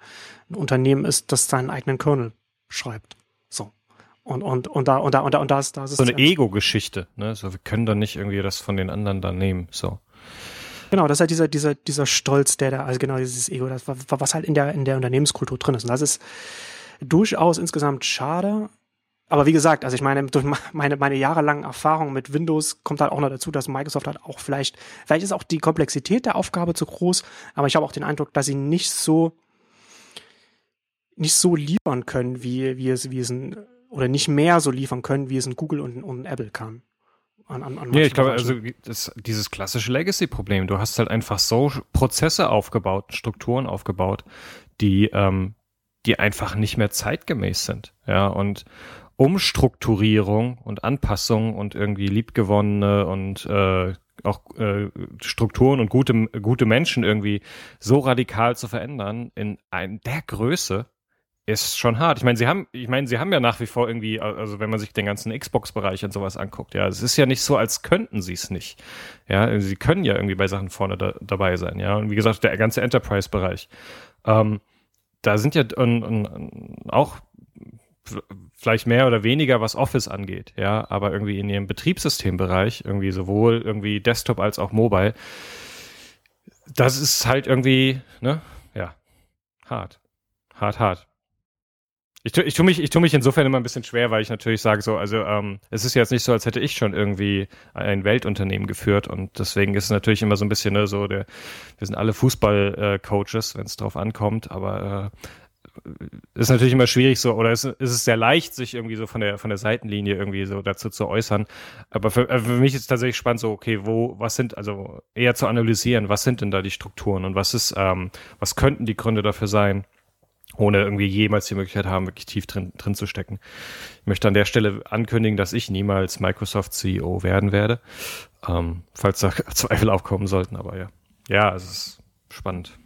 ein Unternehmen ist, das seinen eigenen Kernel schreibt. So. Und, und, und da, und da, und da, und das, das ist. So eine Ego-Geschichte, ne? So, wir können da nicht irgendwie das von den anderen da nehmen, so. Genau, das ist halt dieser, dieser, dieser Stolz, der da, also genau dieses Ego, das, was halt in der, in der Unternehmenskultur drin ist. Und das ist durchaus insgesamt schade, aber wie gesagt, also ich meine, durch meine, meine jahrelangen Erfahrung mit Windows kommt halt auch noch dazu, dass Microsoft halt auch vielleicht, vielleicht ist auch die Komplexität der Aufgabe zu groß, aber ich habe auch den Eindruck, dass sie nicht so, nicht so liefern können, wie, wie es, wie es ein, oder nicht mehr so liefern können, wie es ein Google und, und Apple kann. An, an, an ja, ich glaube, also das, dieses klassische Legacy-Problem, du hast halt einfach so Prozesse aufgebaut, Strukturen aufgebaut, die, ähm, die einfach nicht mehr zeitgemäß sind. Ja, und Umstrukturierung und Anpassung und irgendwie liebgewonnene und äh, auch äh, Strukturen und gute, gute Menschen irgendwie so radikal zu verändern in ein, der Größe ist schon hart. Ich meine, sie haben, ich meine, sie haben ja nach wie vor irgendwie, also wenn man sich den ganzen Xbox-Bereich und sowas anguckt, ja, es ist ja nicht so, als könnten sie es nicht. Ja, sie können ja irgendwie bei Sachen vorne da, dabei sein, ja. Und wie gesagt, der ganze Enterprise-Bereich. Ähm, da sind ja und, und, auch vielleicht mehr oder weniger, was Office angeht, ja, aber irgendwie in ihrem Betriebssystembereich, irgendwie sowohl irgendwie Desktop als auch Mobile, das ist halt irgendwie, ne, ja, hart. Hart, hart. Ich, tu, ich tue mich, ich tu mich insofern immer ein bisschen schwer, weil ich natürlich sage so, also ähm, es ist jetzt nicht so, als hätte ich schon irgendwie ein Weltunternehmen geführt und deswegen ist es natürlich immer so ein bisschen ne, so, der, wir sind alle Fußball-Coaches, wenn es drauf ankommt, aber äh, ist natürlich immer schwierig so, oder ist, ist es sehr leicht, sich irgendwie so von der von der Seitenlinie irgendwie so dazu zu äußern. Aber für, äh, für mich ist es tatsächlich spannend, so, okay, wo, was sind, also eher zu analysieren, was sind denn da die Strukturen und was ist, ähm, was könnten die Gründe dafür sein? Ohne irgendwie jemals die Möglichkeit haben, wirklich tief drin, drin zu stecken. Ich möchte an der Stelle ankündigen, dass ich niemals Microsoft CEO werden werde, ähm, falls da Zweifel aufkommen sollten, aber ja. Ja, es ist spannend.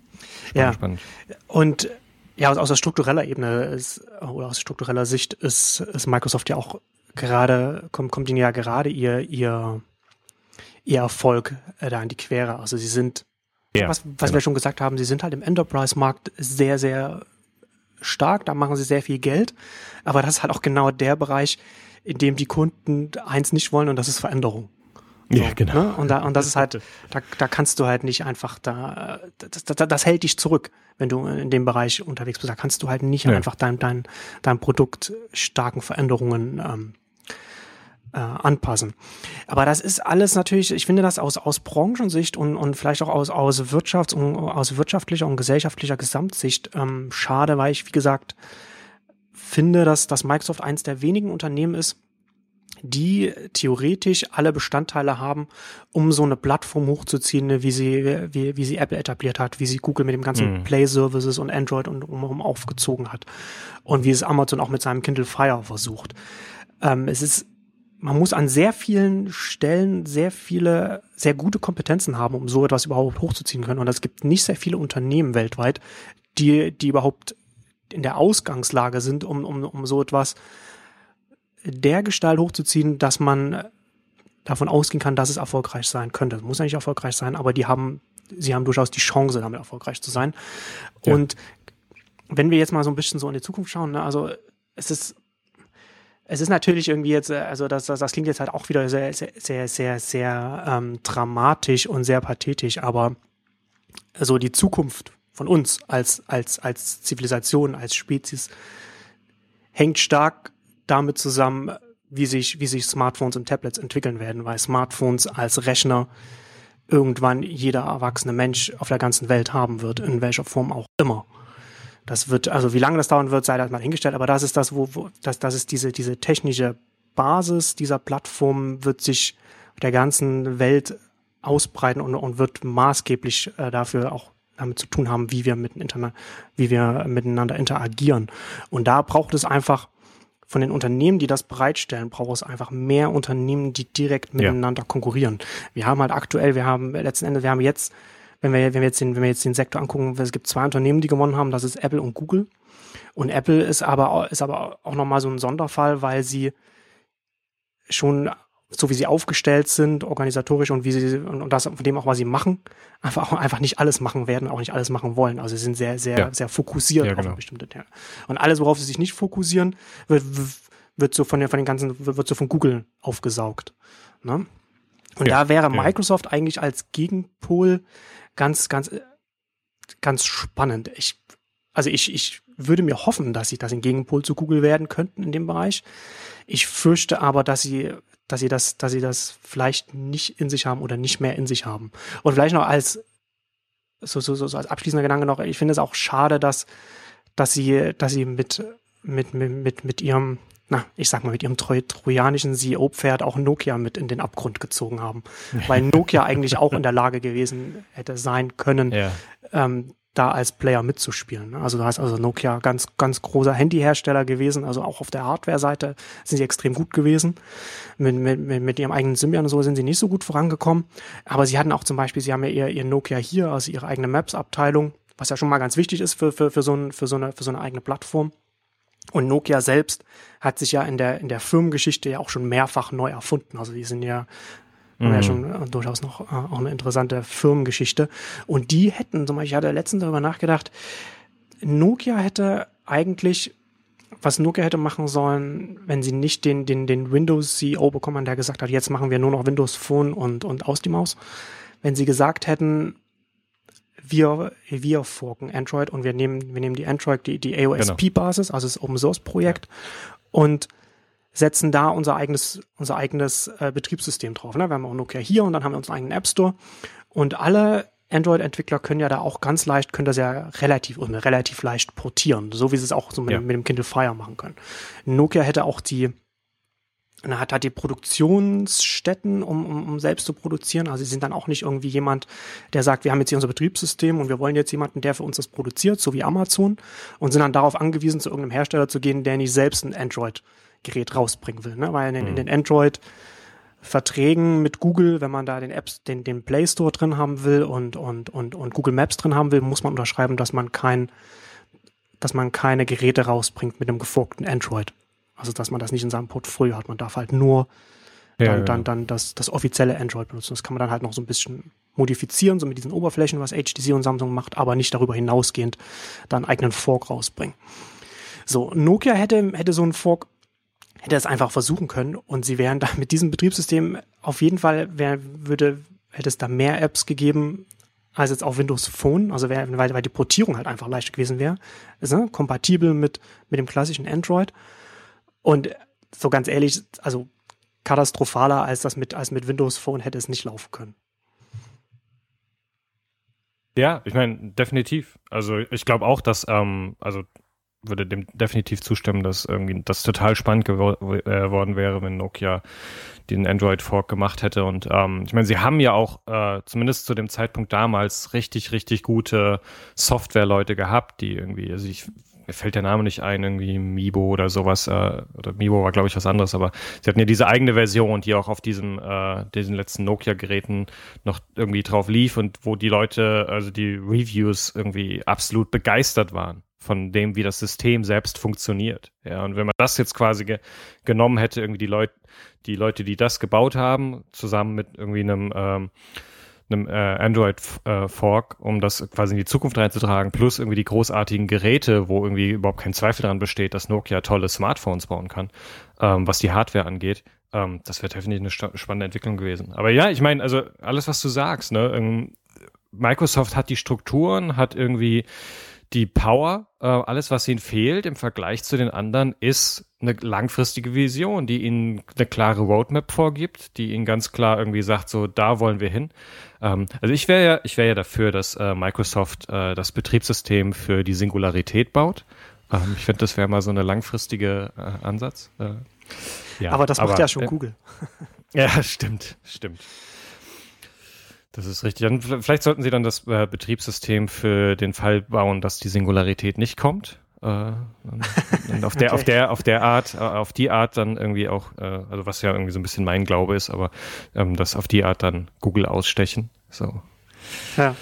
spannend ja. Spannend. Und ja, aus, aus struktureller Ebene ist, oder aus struktureller Sicht ist, ist Microsoft ja auch gerade, kommt, kommt ihnen ja gerade ihr, ihr, ihr Erfolg äh, da in die Quere. Also sie sind, ja, was, was genau. wir schon gesagt haben, sie sind halt im Enterprise-Markt sehr, sehr stark, da machen sie sehr viel Geld, aber das ist halt auch genau der Bereich, in dem die Kunden eins nicht wollen und das ist Veränderung. So, ja, genau. Ne? Und, da, und das ist halt, da, da kannst du halt nicht einfach da, das, das, das hält dich zurück, wenn du in dem Bereich unterwegs bist. Da kannst du halt nicht ja. einfach dein, dein, dein Produkt starken Veränderungen ähm, äh, anpassen. Aber das ist alles natürlich, ich finde das aus, aus Branchensicht und, und vielleicht auch aus, aus, Wirtschafts- und, aus wirtschaftlicher und gesellschaftlicher Gesamtsicht ähm, schade, weil ich, wie gesagt, finde, dass, dass Microsoft eins der wenigen Unternehmen ist, die theoretisch alle Bestandteile haben, um so eine Plattform hochzuziehen, wie sie, wie, wie sie Apple etabliert hat, wie sie Google mit dem ganzen mhm. Play Services und Android und umherum aufgezogen hat und wie es Amazon auch mit seinem Kindle Fire versucht. Ähm, es ist man muss an sehr vielen Stellen sehr viele, sehr gute Kompetenzen haben, um so etwas überhaupt hochzuziehen können. Und es gibt nicht sehr viele Unternehmen weltweit, die, die überhaupt in der Ausgangslage sind, um, um, um so etwas der Gestalt hochzuziehen, dass man davon ausgehen kann, dass es erfolgreich sein könnte. Es muss ja nicht erfolgreich sein, aber die haben, sie haben durchaus die Chance, damit erfolgreich zu sein. Ja. Und wenn wir jetzt mal so ein bisschen so in die Zukunft schauen, ne, also es ist es ist natürlich irgendwie jetzt, äh, also das, das, das klingt jetzt halt auch wieder sehr, sehr, sehr, sehr, sehr ähm, dramatisch und sehr pathetisch, aber so die Zukunft von uns als, als, als Zivilisation, als Spezies hängt stark damit zusammen, wie sich, wie sich Smartphones und Tablets entwickeln werden, weil Smartphones als Rechner irgendwann jeder erwachsene Mensch auf der ganzen Welt haben wird, in welcher Form auch immer. Das wird, also wie lange das dauern wird, sei das mal hingestellt, aber das ist das, wo, wo das, das ist diese, diese technische Basis dieser Plattform wird sich der ganzen Welt ausbreiten und, und wird maßgeblich äh, dafür auch damit zu tun haben, wie wir mit Internet, wie wir miteinander interagieren. Und da braucht es einfach von den Unternehmen, die das bereitstellen, braucht es einfach mehr Unternehmen, die direkt miteinander ja. konkurrieren. Wir haben halt aktuell, wir haben letzten Endes, wir haben jetzt wenn wir, wenn wir jetzt den, wenn wir jetzt den Sektor angucken, es gibt zwei Unternehmen, die gewonnen haben, das ist Apple und Google. Und Apple ist aber, ist aber auch nochmal so ein Sonderfall, weil sie schon so wie sie aufgestellt sind, organisatorisch und wie sie und das von dem auch was sie machen, einfach auch einfach nicht alles machen werden, auch nicht alles machen wollen. Also sie sind sehr sehr ja. sehr fokussiert ja, genau. auf bestimmte Themen. Und alles, worauf sie sich nicht fokussieren, wird wird so von den von den ganzen wird so von Google aufgesaugt. Ne? Und ja, da wäre Microsoft eigentlich als Gegenpol ganz, ganz, ganz spannend. Ich, also ich, ich würde mir hoffen, dass sie das in Gegenpol zu Google werden könnten in dem Bereich. Ich fürchte aber, dass sie, dass sie das, dass sie das vielleicht nicht in sich haben oder nicht mehr in sich haben. Und vielleicht noch als, so, so, so als abschließender Gedanke noch, ich finde es auch schade, dass, dass sie, dass sie mit, mit, mit, mit ihrem na, ich sag mal, mit ihrem troj trojanischen CEO-Pferd auch Nokia mit in den Abgrund gezogen haben. Weil Nokia eigentlich auch in der Lage gewesen hätte sein können, ja. ähm, da als Player mitzuspielen. Ne? Also da ist also Nokia ganz, ganz großer Handyhersteller gewesen. Also auch auf der Hardware-Seite sind sie extrem gut gewesen. Mit, mit, mit ihrem eigenen Symbian und so sind sie nicht so gut vorangekommen. Aber sie hatten auch zum Beispiel, sie haben ja ihr, ihr Nokia hier, also ihre eigene Maps-Abteilung, was ja schon mal ganz wichtig ist für, für, für, so, ein, für, so, eine, für so eine eigene Plattform. Und Nokia selbst hat sich ja in der, in der Firmengeschichte ja auch schon mehrfach neu erfunden. Also die sind ja, mhm. ja schon äh, durchaus noch äh, auch eine interessante Firmengeschichte. Und die hätten, zum Beispiel, ich hatte letztens darüber nachgedacht, Nokia hätte eigentlich, was Nokia hätte machen sollen, wenn sie nicht den, den, den Windows-CEO bekommen, der gesagt hat, jetzt machen wir nur noch Windows Phone und, und aus die Maus. Wenn sie gesagt hätten, wir, wir forken Android und wir nehmen, wir nehmen die Android, die, die AOSP-Basis, genau. also das Open Source Projekt ja. und setzen da unser eigenes, unser eigenes äh, Betriebssystem drauf. Ne? Wir haben auch Nokia hier und dann haben wir unseren eigenen App Store und alle Android-Entwickler können ja da auch ganz leicht, können das ja relativ, relativ leicht portieren, so wie sie es auch so mit, ja. mit dem Kindle Fire machen können. Nokia hätte auch die, hat hat die Produktionsstätten, um, um, um selbst zu produzieren. Also sie sind dann auch nicht irgendwie jemand, der sagt, wir haben jetzt hier unser Betriebssystem und wir wollen jetzt jemanden, der für uns das produziert, so wie Amazon, und sind dann darauf angewiesen, zu irgendeinem Hersteller zu gehen, der nicht selbst ein Android-Gerät rausbringen will. Ne? Weil in, in mhm. den Android- Verträgen mit Google, wenn man da den Apps, den, den Play Store drin haben will und, und, und, und Google Maps drin haben will, muss man unterschreiben, dass man kein, dass man keine Geräte rausbringt mit einem geforkten Android. Also, dass man das nicht in seinem Portfolio hat. Man darf halt nur dann, ja. dann, dann das, das offizielle Android benutzen. Das kann man dann halt noch so ein bisschen modifizieren, so mit diesen Oberflächen, was HTC und Samsung macht, aber nicht darüber hinausgehend dann einen eigenen Fork rausbringen. So, Nokia hätte, hätte so einen Fork hätte es einfach versuchen können und sie wären da mit diesem Betriebssystem auf jeden Fall wär, würde, hätte es da mehr Apps gegeben als jetzt auf Windows Phone, also wär, weil, weil die Portierung halt einfach leichter gewesen wäre, also, kompatibel mit, mit dem klassischen Android und so ganz ehrlich, also katastrophaler als das mit, als mit Windows Phone hätte es nicht laufen können. Ja, ich meine, definitiv. Also ich glaube auch, dass, ähm, also würde dem definitiv zustimmen, dass irgendwie das total spannend geworden äh, wäre, wenn Nokia den Android Fork gemacht hätte. Und ähm, ich meine, sie haben ja auch äh, zumindest zu dem Zeitpunkt damals richtig, richtig gute Software-Leute gehabt, die irgendwie, also ich mir fällt der Name nicht ein, irgendwie Mibo oder sowas, äh, oder Mibo war glaube ich was anderes, aber sie hatten ja diese eigene Version, die auch auf diesem, äh, diesen letzten Nokia-Geräten noch irgendwie drauf lief und wo die Leute, also die Reviews irgendwie absolut begeistert waren von dem, wie das System selbst funktioniert. Ja, und wenn man das jetzt quasi ge genommen hätte, irgendwie die Leute, die Leute, die das gebaut haben, zusammen mit irgendwie einem, ähm, einem äh, Android äh, Fork, um das quasi in die Zukunft reinzutragen, plus irgendwie die großartigen Geräte, wo irgendwie überhaupt kein Zweifel daran besteht, dass Nokia tolle Smartphones bauen kann, ähm, was die Hardware angeht. Ähm, das wäre definitiv eine spannende Entwicklung gewesen. Aber ja, ich meine, also alles, was du sagst, ne, ähm, Microsoft hat die Strukturen, hat irgendwie die Power, äh, alles, was ihnen fehlt im Vergleich zu den anderen, ist eine langfristige Vision, die ihnen eine klare Roadmap vorgibt, die ihnen ganz klar irgendwie sagt, so da wollen wir hin. Ähm, also ich wäre ja, ich wäre ja dafür, dass äh, Microsoft äh, das Betriebssystem für die Singularität baut. Ähm, ich finde, das wäre mal so eine langfristige äh, Ansatz. Äh, ja, aber das macht aber, ja schon äh, Google. ja, stimmt, stimmt. Das ist richtig. Dann, vielleicht sollten Sie dann das äh, Betriebssystem für den Fall bauen, dass die Singularität nicht kommt. Äh, und auf der, okay. auf der, auf der Art, äh, auf die Art dann irgendwie auch, äh, also was ja irgendwie so ein bisschen mein Glaube ist, aber ähm, das auf die Art dann Google ausstechen. So. Ja.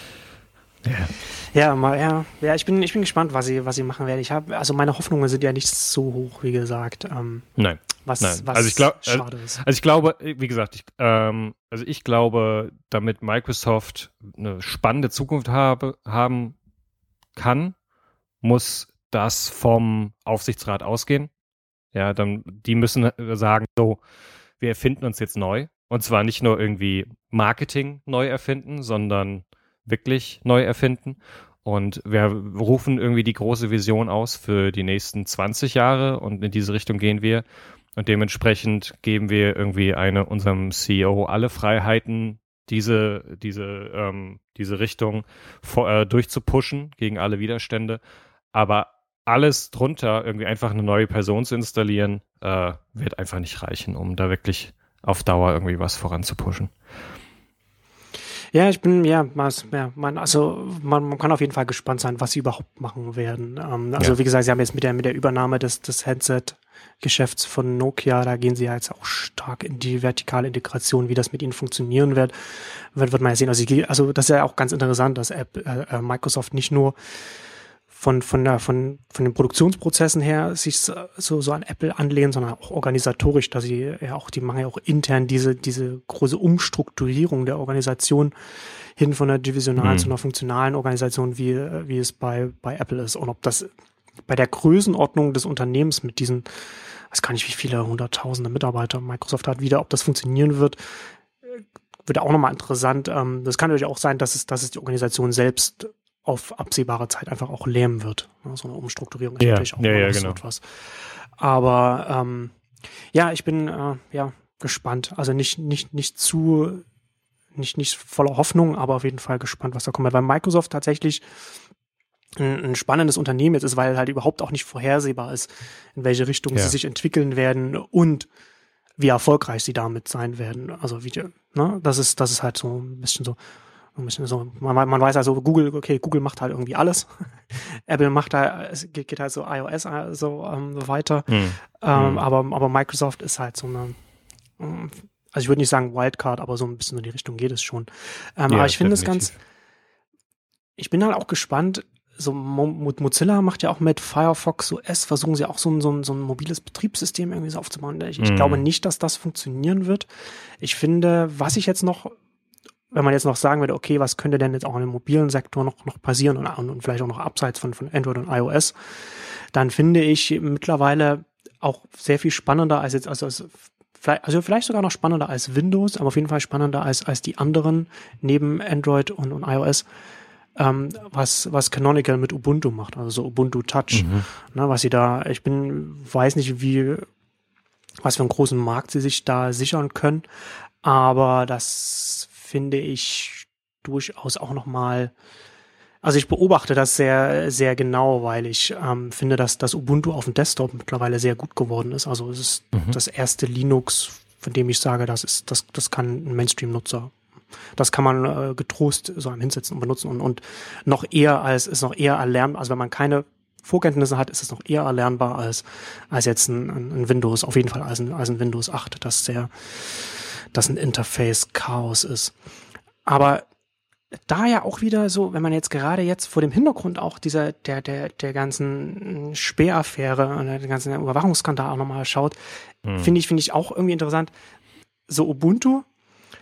Ja. Ja, mal, ja, ja, ich bin, ich bin gespannt, was sie, was sie machen werden. Ich habe, also meine Hoffnungen sind ja nicht so hoch, wie gesagt. Ähm, Nein. Was, Nein. was also ich glaube, schade ist. Also ich glaube, wie gesagt, ich, ähm, also ich glaube, damit Microsoft eine spannende Zukunft habe, haben kann, muss das vom Aufsichtsrat ausgehen. Ja, dann, die müssen sagen, so, wir erfinden uns jetzt neu. Und zwar nicht nur irgendwie Marketing neu erfinden, sondern wirklich neu erfinden. Und wir rufen irgendwie die große Vision aus für die nächsten 20 Jahre und in diese Richtung gehen wir. Und dementsprechend geben wir irgendwie eine, unserem CEO alle Freiheiten, diese, diese, ähm, diese Richtung vor, äh, durchzupushen gegen alle Widerstände. Aber alles drunter, irgendwie einfach eine neue Person zu installieren, äh, wird einfach nicht reichen, um da wirklich auf Dauer irgendwie was voranzupushen. Ja, ich bin, ja, ja man, also man, man kann auf jeden Fall gespannt sein, was sie überhaupt machen werden. Ähm, also ja. wie gesagt, sie haben jetzt mit der, mit der Übernahme des, des Headset-Geschäfts von Nokia, da gehen sie ja jetzt auch stark in die vertikale Integration, wie das mit ihnen funktionieren wird, wird, wird man ja sehen. Also, also das ist ja auch ganz interessant, dass App, äh, äh Microsoft nicht nur von, von, der, von, von den Produktionsprozessen her sich so, so an Apple anlehnen, sondern auch organisatorisch, dass sie ja auch, die machen ja auch intern diese, diese große Umstrukturierung der Organisation hin von der divisionalen mhm. zu einer funktionalen Organisation, wie, wie es bei, bei Apple ist. Und ob das bei der Größenordnung des Unternehmens mit diesen, weiß gar nicht, wie viele hunderttausende Mitarbeiter Microsoft hat, wieder, ob das funktionieren wird, wird auch nochmal interessant. Ähm, das kann natürlich auch sein, dass es, dass es die Organisation selbst auf absehbare Zeit einfach auch lähmen wird. So eine Umstrukturierung ist Ja, natürlich auch ja, ja, so genau. etwas. Aber ähm, ja, ich bin äh, ja gespannt. Also nicht, nicht, nicht zu, nicht, nicht voller Hoffnung, aber auf jeden Fall gespannt, was da kommt. Weil Microsoft tatsächlich ein, ein spannendes Unternehmen jetzt ist, weil halt überhaupt auch nicht vorhersehbar ist, in welche Richtung Ja. sie sich entwickeln werden und wie erfolgreich sie damit sein werden. Also wie, ne, das ist, das ist halt so ein bisschen so, so, man, man weiß also, Google, okay, Google macht halt irgendwie alles. Apple macht da, es geht, geht halt so iOS äh, so ähm, weiter. Hm. Ähm, Mhm. aber, aber Microsoft ist halt so eine, ähm, also ich würde nicht sagen Wildcard, aber so ein bisschen in die Richtung geht es schon. Ähm, Ja, aber ich finde es ganz, ich bin halt auch gespannt, so Mo Mo- Mozilla macht ja auch mit Firefox OS, versuchen sie auch so ein, so ein, so ein mobiles Betriebssystem irgendwie so aufzubauen. Ich, ich Mhm. glaube nicht, dass das funktionieren wird. Ich finde, was ich jetzt noch, wenn man jetzt noch sagen würde, okay, was könnte denn jetzt auch im mobilen Sektor noch, noch passieren und, und vielleicht auch noch abseits von, von Android und iOS, dann finde ich mittlerweile auch sehr viel spannender als jetzt, also, als, vielleicht, also vielleicht sogar noch spannender als Windows, aber auf jeden Fall spannender als, als die anderen neben Android und, und iOS, ähm, was, was Canonical mit Ubuntu macht, also so Ubuntu Touch, Mhm. ne, was sie da, ich bin, weiß nicht, wie, was für einen großen Markt sie sich da sichern können, aber das finde ich durchaus auch nochmal, also ich beobachte das sehr, sehr genau, weil ich ähm, finde, dass das Ubuntu auf dem Desktop mittlerweile sehr gut geworden ist. Also es ist Mhm. das erste Linux, von dem ich sage, das ist, das, das kann ein Mainstream-Nutzer. Das kann man äh, getrost so am Hinsetzen und benutzen und, und noch eher als, ist noch eher erlernbar, also wenn man keine Vorkenntnisse hat, ist es noch eher erlernbar als, als jetzt ein, ein ein Windows, auf jeden Fall als ein, als ein Windows 8, das sehr, das ein Interface-Chaos ist. Aber da ja auch wieder so, wenn man jetzt gerade jetzt vor dem Hintergrund auch dieser, der, der, der ganzen Sperraffäre und der ganzen Überwachungsskandal auch nochmal schaut, Hm. finde ich, finde ich auch irgendwie interessant. So Ubuntu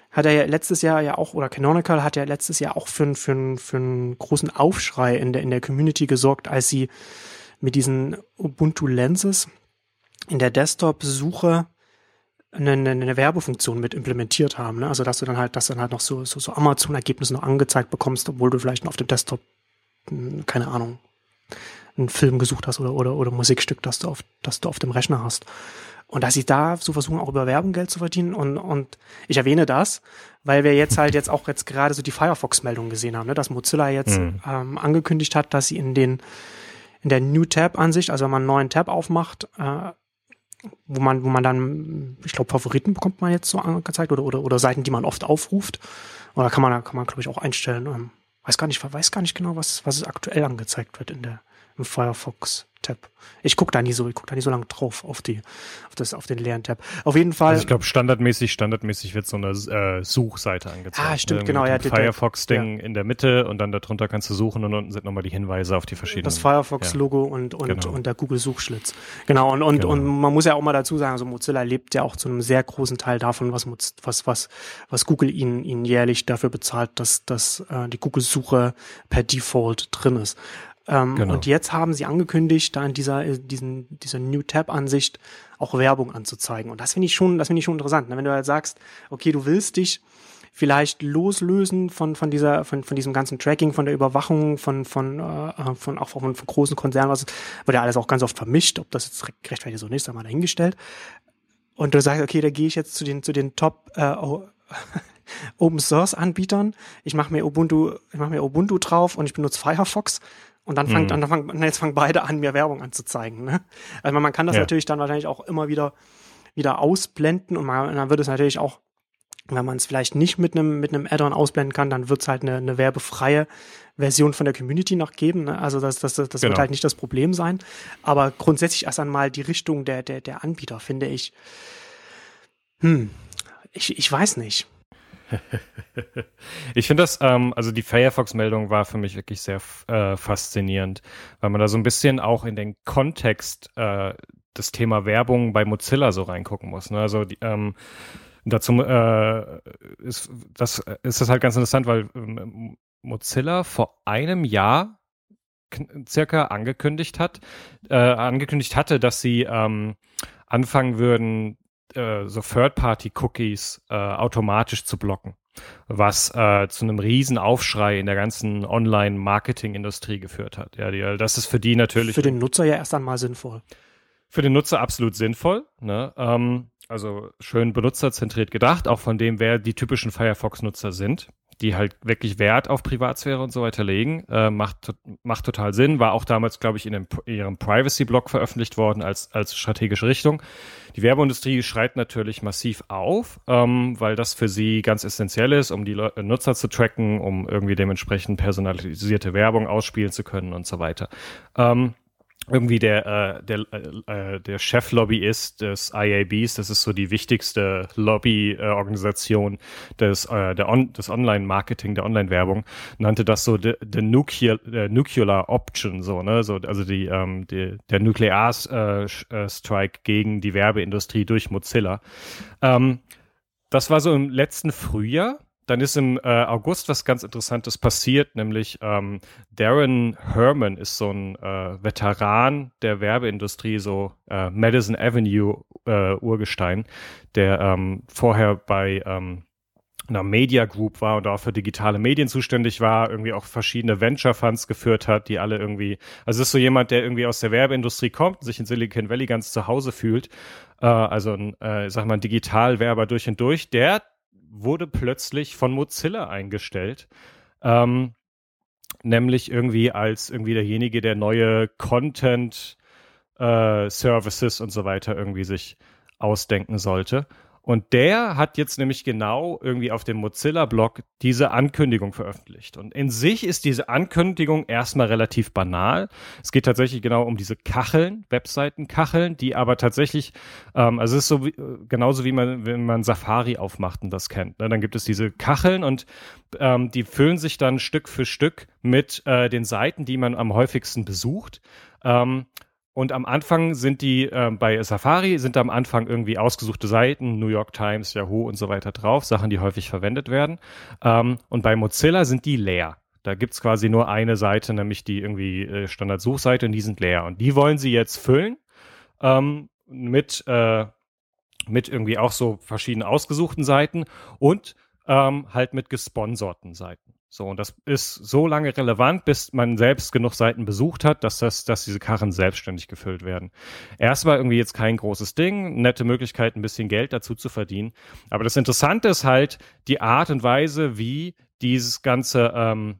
hat er ja letztes Jahr ja auch, oder Canonical hat ja letztes Jahr auch für, einen- für, einen- für einen großen Aufschrei in der, in der Community gesorgt, als sie mit diesen Ubuntu Lenses in der Desktop-Suche eine, eine, Werbefunktion mit implementiert haben. Ne? Also dass du dann halt, dass dann halt noch so, so, so Amazon-Ergebnisse noch angezeigt bekommst, obwohl du vielleicht auf dem Desktop, hm, keine Ahnung, einen Film gesucht hast oder, oder, oder Musikstück, das du auf, das du auf dem Rechner hast. Und dass sie da so versuchen, auch über Werbung Geld zu verdienen. Und, und ich erwähne das, weil wir jetzt halt jetzt auch jetzt gerade so die Firefox-Meldung gesehen haben, ne? dass Mozilla jetzt Mhm. ähm, angekündigt hat, dass sie in den in der New Tab-Ansicht, also wenn man einen neuen Tab aufmacht, äh, wo man, wo man dann, ich glaube, Favoriten bekommt man jetzt so angezeigt oder, oder, oder Seiten, die man oft aufruft. Oder kann man, kann man, glaube ich, auch einstellen. Ähm, weiß gar nicht, weiß gar nicht genau, was, was aktuell angezeigt wird in der, im Firefox-Tab. Ich gucke da nie so, ich gucke da nie so lange drauf auf die, auf das, auf den leeren Tab. Auf jeden Fall. Also ich glaube, standardmäßig, standardmäßig wird so eine äh, Suchseite angezeigt. Ah, stimmt, ne? genau, ja, Firefox-Ding in der Mitte und dann darunter kannst du suchen und unten sind nochmal die Hinweise auf die verschiedenen. das Firefox-Logo und, und, Genau. und der Google-Suchschlitz. Genau, und, und, Genau. und man muss ja auch mal dazu sagen, also Mozilla lebt ja auch zu einem sehr großen Teil davon, was, was, was, was Google ihnen, ihnen jährlich dafür bezahlt, dass, dass äh, die Google-Suche per Default drin ist. Ähm, Genau. Und jetzt haben sie angekündigt, da in dieser, äh, diesen, dieser New Tab-Ansicht auch Werbung anzuzeigen. Und das finde ich schon, das finde ich schon interessant. Ne? Wenn du halt sagst, okay, du willst dich vielleicht loslösen von, von dieser, von, von diesem ganzen Tracking, von der Überwachung, von, von, äh, von auch von, von großen Konzernen, was wird ja alles auch ganz oft vermischt, ob das jetzt gerechtfertigt ist oder nicht, sei mal dahingestellt. Und du sagst, okay, da gehe ich jetzt zu den, zu den Top äh, O- Open Source Anbietern. Ich mache mir Ubuntu, ich mache mir Ubuntu drauf und ich benutze Firefox. Und dann fangt, Mhm. dann fangen, jetzt fangen beide an, mir Werbung anzuzeigen. Ne? Also man kann das Ja. natürlich dann wahrscheinlich auch immer wieder, wieder ausblenden und, man, und dann wird es natürlich auch, wenn man es vielleicht nicht mit einem mit einem Add-on ausblenden kann, dann wird es halt eine, eine werbefreie Version von der Community noch geben. Ne? Also das, das, das, das wird Genau. halt nicht das Problem sein. Aber grundsätzlich erst einmal die Richtung der, der, der Anbieter, finde ich. Hm, ich, ich weiß nicht. Ich finde das, ähm, also die Firefox-Meldung war für mich wirklich sehr äh, faszinierend, weil man da so ein bisschen auch in den Kontext äh, das Thema Werbung bei Mozilla so reingucken muss. Ne? Also die, ähm, dazu äh, ist das ist das halt ganz interessant, weil ähm, Mozilla vor einem Jahr circa angekündigt hat, äh, angekündigt hatte, dass sie ähm, anfangen würden, äh, so Third-Party-Cookies äh, automatisch zu blocken, was äh, zu einem riesen Aufschrei in der ganzen Online-Marketing-Industrie geführt hat. Ja, die, das ist für die natürlich für den Nutzer ja erst einmal sinnvoll. Für den Nutzer absolut sinnvoll. Ne? Ähm, also schön benutzerzentriert gedacht, auch von dem, wer die typischen Firefox-Nutzer sind die halt wirklich Wert auf Privatsphäre und so weiter legen. Äh, macht, macht total Sinn. War auch damals, glaube ich, in, dem, ihrem Privacy-Blog veröffentlicht worden als, als strategische Richtung. Die Werbeindustrie schreit natürlich massiv auf, ähm, weil das für sie ganz essentiell ist, um die Le Nutzer zu tracken, um irgendwie dementsprechend personalisierte Werbung ausspielen zu können und so weiter. Ähm, irgendwie der, äh, der, äh, der Cheflobbyist des IABs, das ist so die wichtigste Lobbyorganisation des, äh, On des Online-Marketing, der Online-Werbung, nannte das so the, the nuclear, the nuclear option, so, ne, so, also die, ähm, die der Nuklear-Strike äh, gegen die Werbeindustrie durch Mozilla. Ähm, das war so im letzten Frühjahr dann ist im äh, August was ganz Interessantes passiert, nämlich ähm, Darren Herman ist so ein äh, Veteran der Werbeindustrie, so äh, Madison Avenue äh, Urgestein, der ähm, vorher bei ähm, einer Media Group war und auch für digitale Medien zuständig war, irgendwie auch verschiedene Venture Funds geführt hat, die alle irgendwie, also ist so jemand, der irgendwie aus der Werbeindustrie kommt, sich in Silicon Valley ganz zu Hause fühlt, äh, also ein, äh, sag mal, ein Digitalwerber durch und durch, der wurde plötzlich von Mozilla eingestellt. Ähm, nämlich irgendwie als irgendwie derjenige, der neue Content äh, Services und so weiter irgendwie sich ausdenken sollte. Und der hat jetzt nämlich genau irgendwie auf dem Mozilla-Blog diese Ankündigung veröffentlicht. Und in sich ist diese Ankündigung erstmal relativ banal. Es geht tatsächlich genau um diese Kacheln, Webseitenkacheln, die aber tatsächlich, ähm, also es ist so wie, genauso wie man, wenn man Safari aufmacht und das kennt. Ne? Dann gibt es diese Kacheln und ähm, die füllen sich dann Stück für Stück mit äh, den Seiten, die man am häufigsten besucht. Ähm, und am Anfang sind die, äh, bei Safari sind am Anfang irgendwie ausgesuchte Seiten, New York Times, Yahoo und so weiter drauf, Sachen, die häufig verwendet werden. Ähm, und bei Mozilla sind die leer. Da gibt's quasi nur eine Seite, nämlich die irgendwie äh, Standardsuchseite und die sind leer. Und die wollen sie jetzt füllen ähm, mit, äh, mit irgendwie auch so verschiedenen ausgesuchten Seiten und ähm, halt mit gesponserten Seiten. So, und das ist so lange relevant, bis man selbst genug Seiten besucht hat, dass das, dass diese Karren selbstständig gefüllt werden. Erstmal irgendwie jetzt kein großes Ding, nette Möglichkeit, ein bisschen Geld dazu zu verdienen. Aber das Interessante ist halt die Art und Weise, wie dieses ganze, ähm,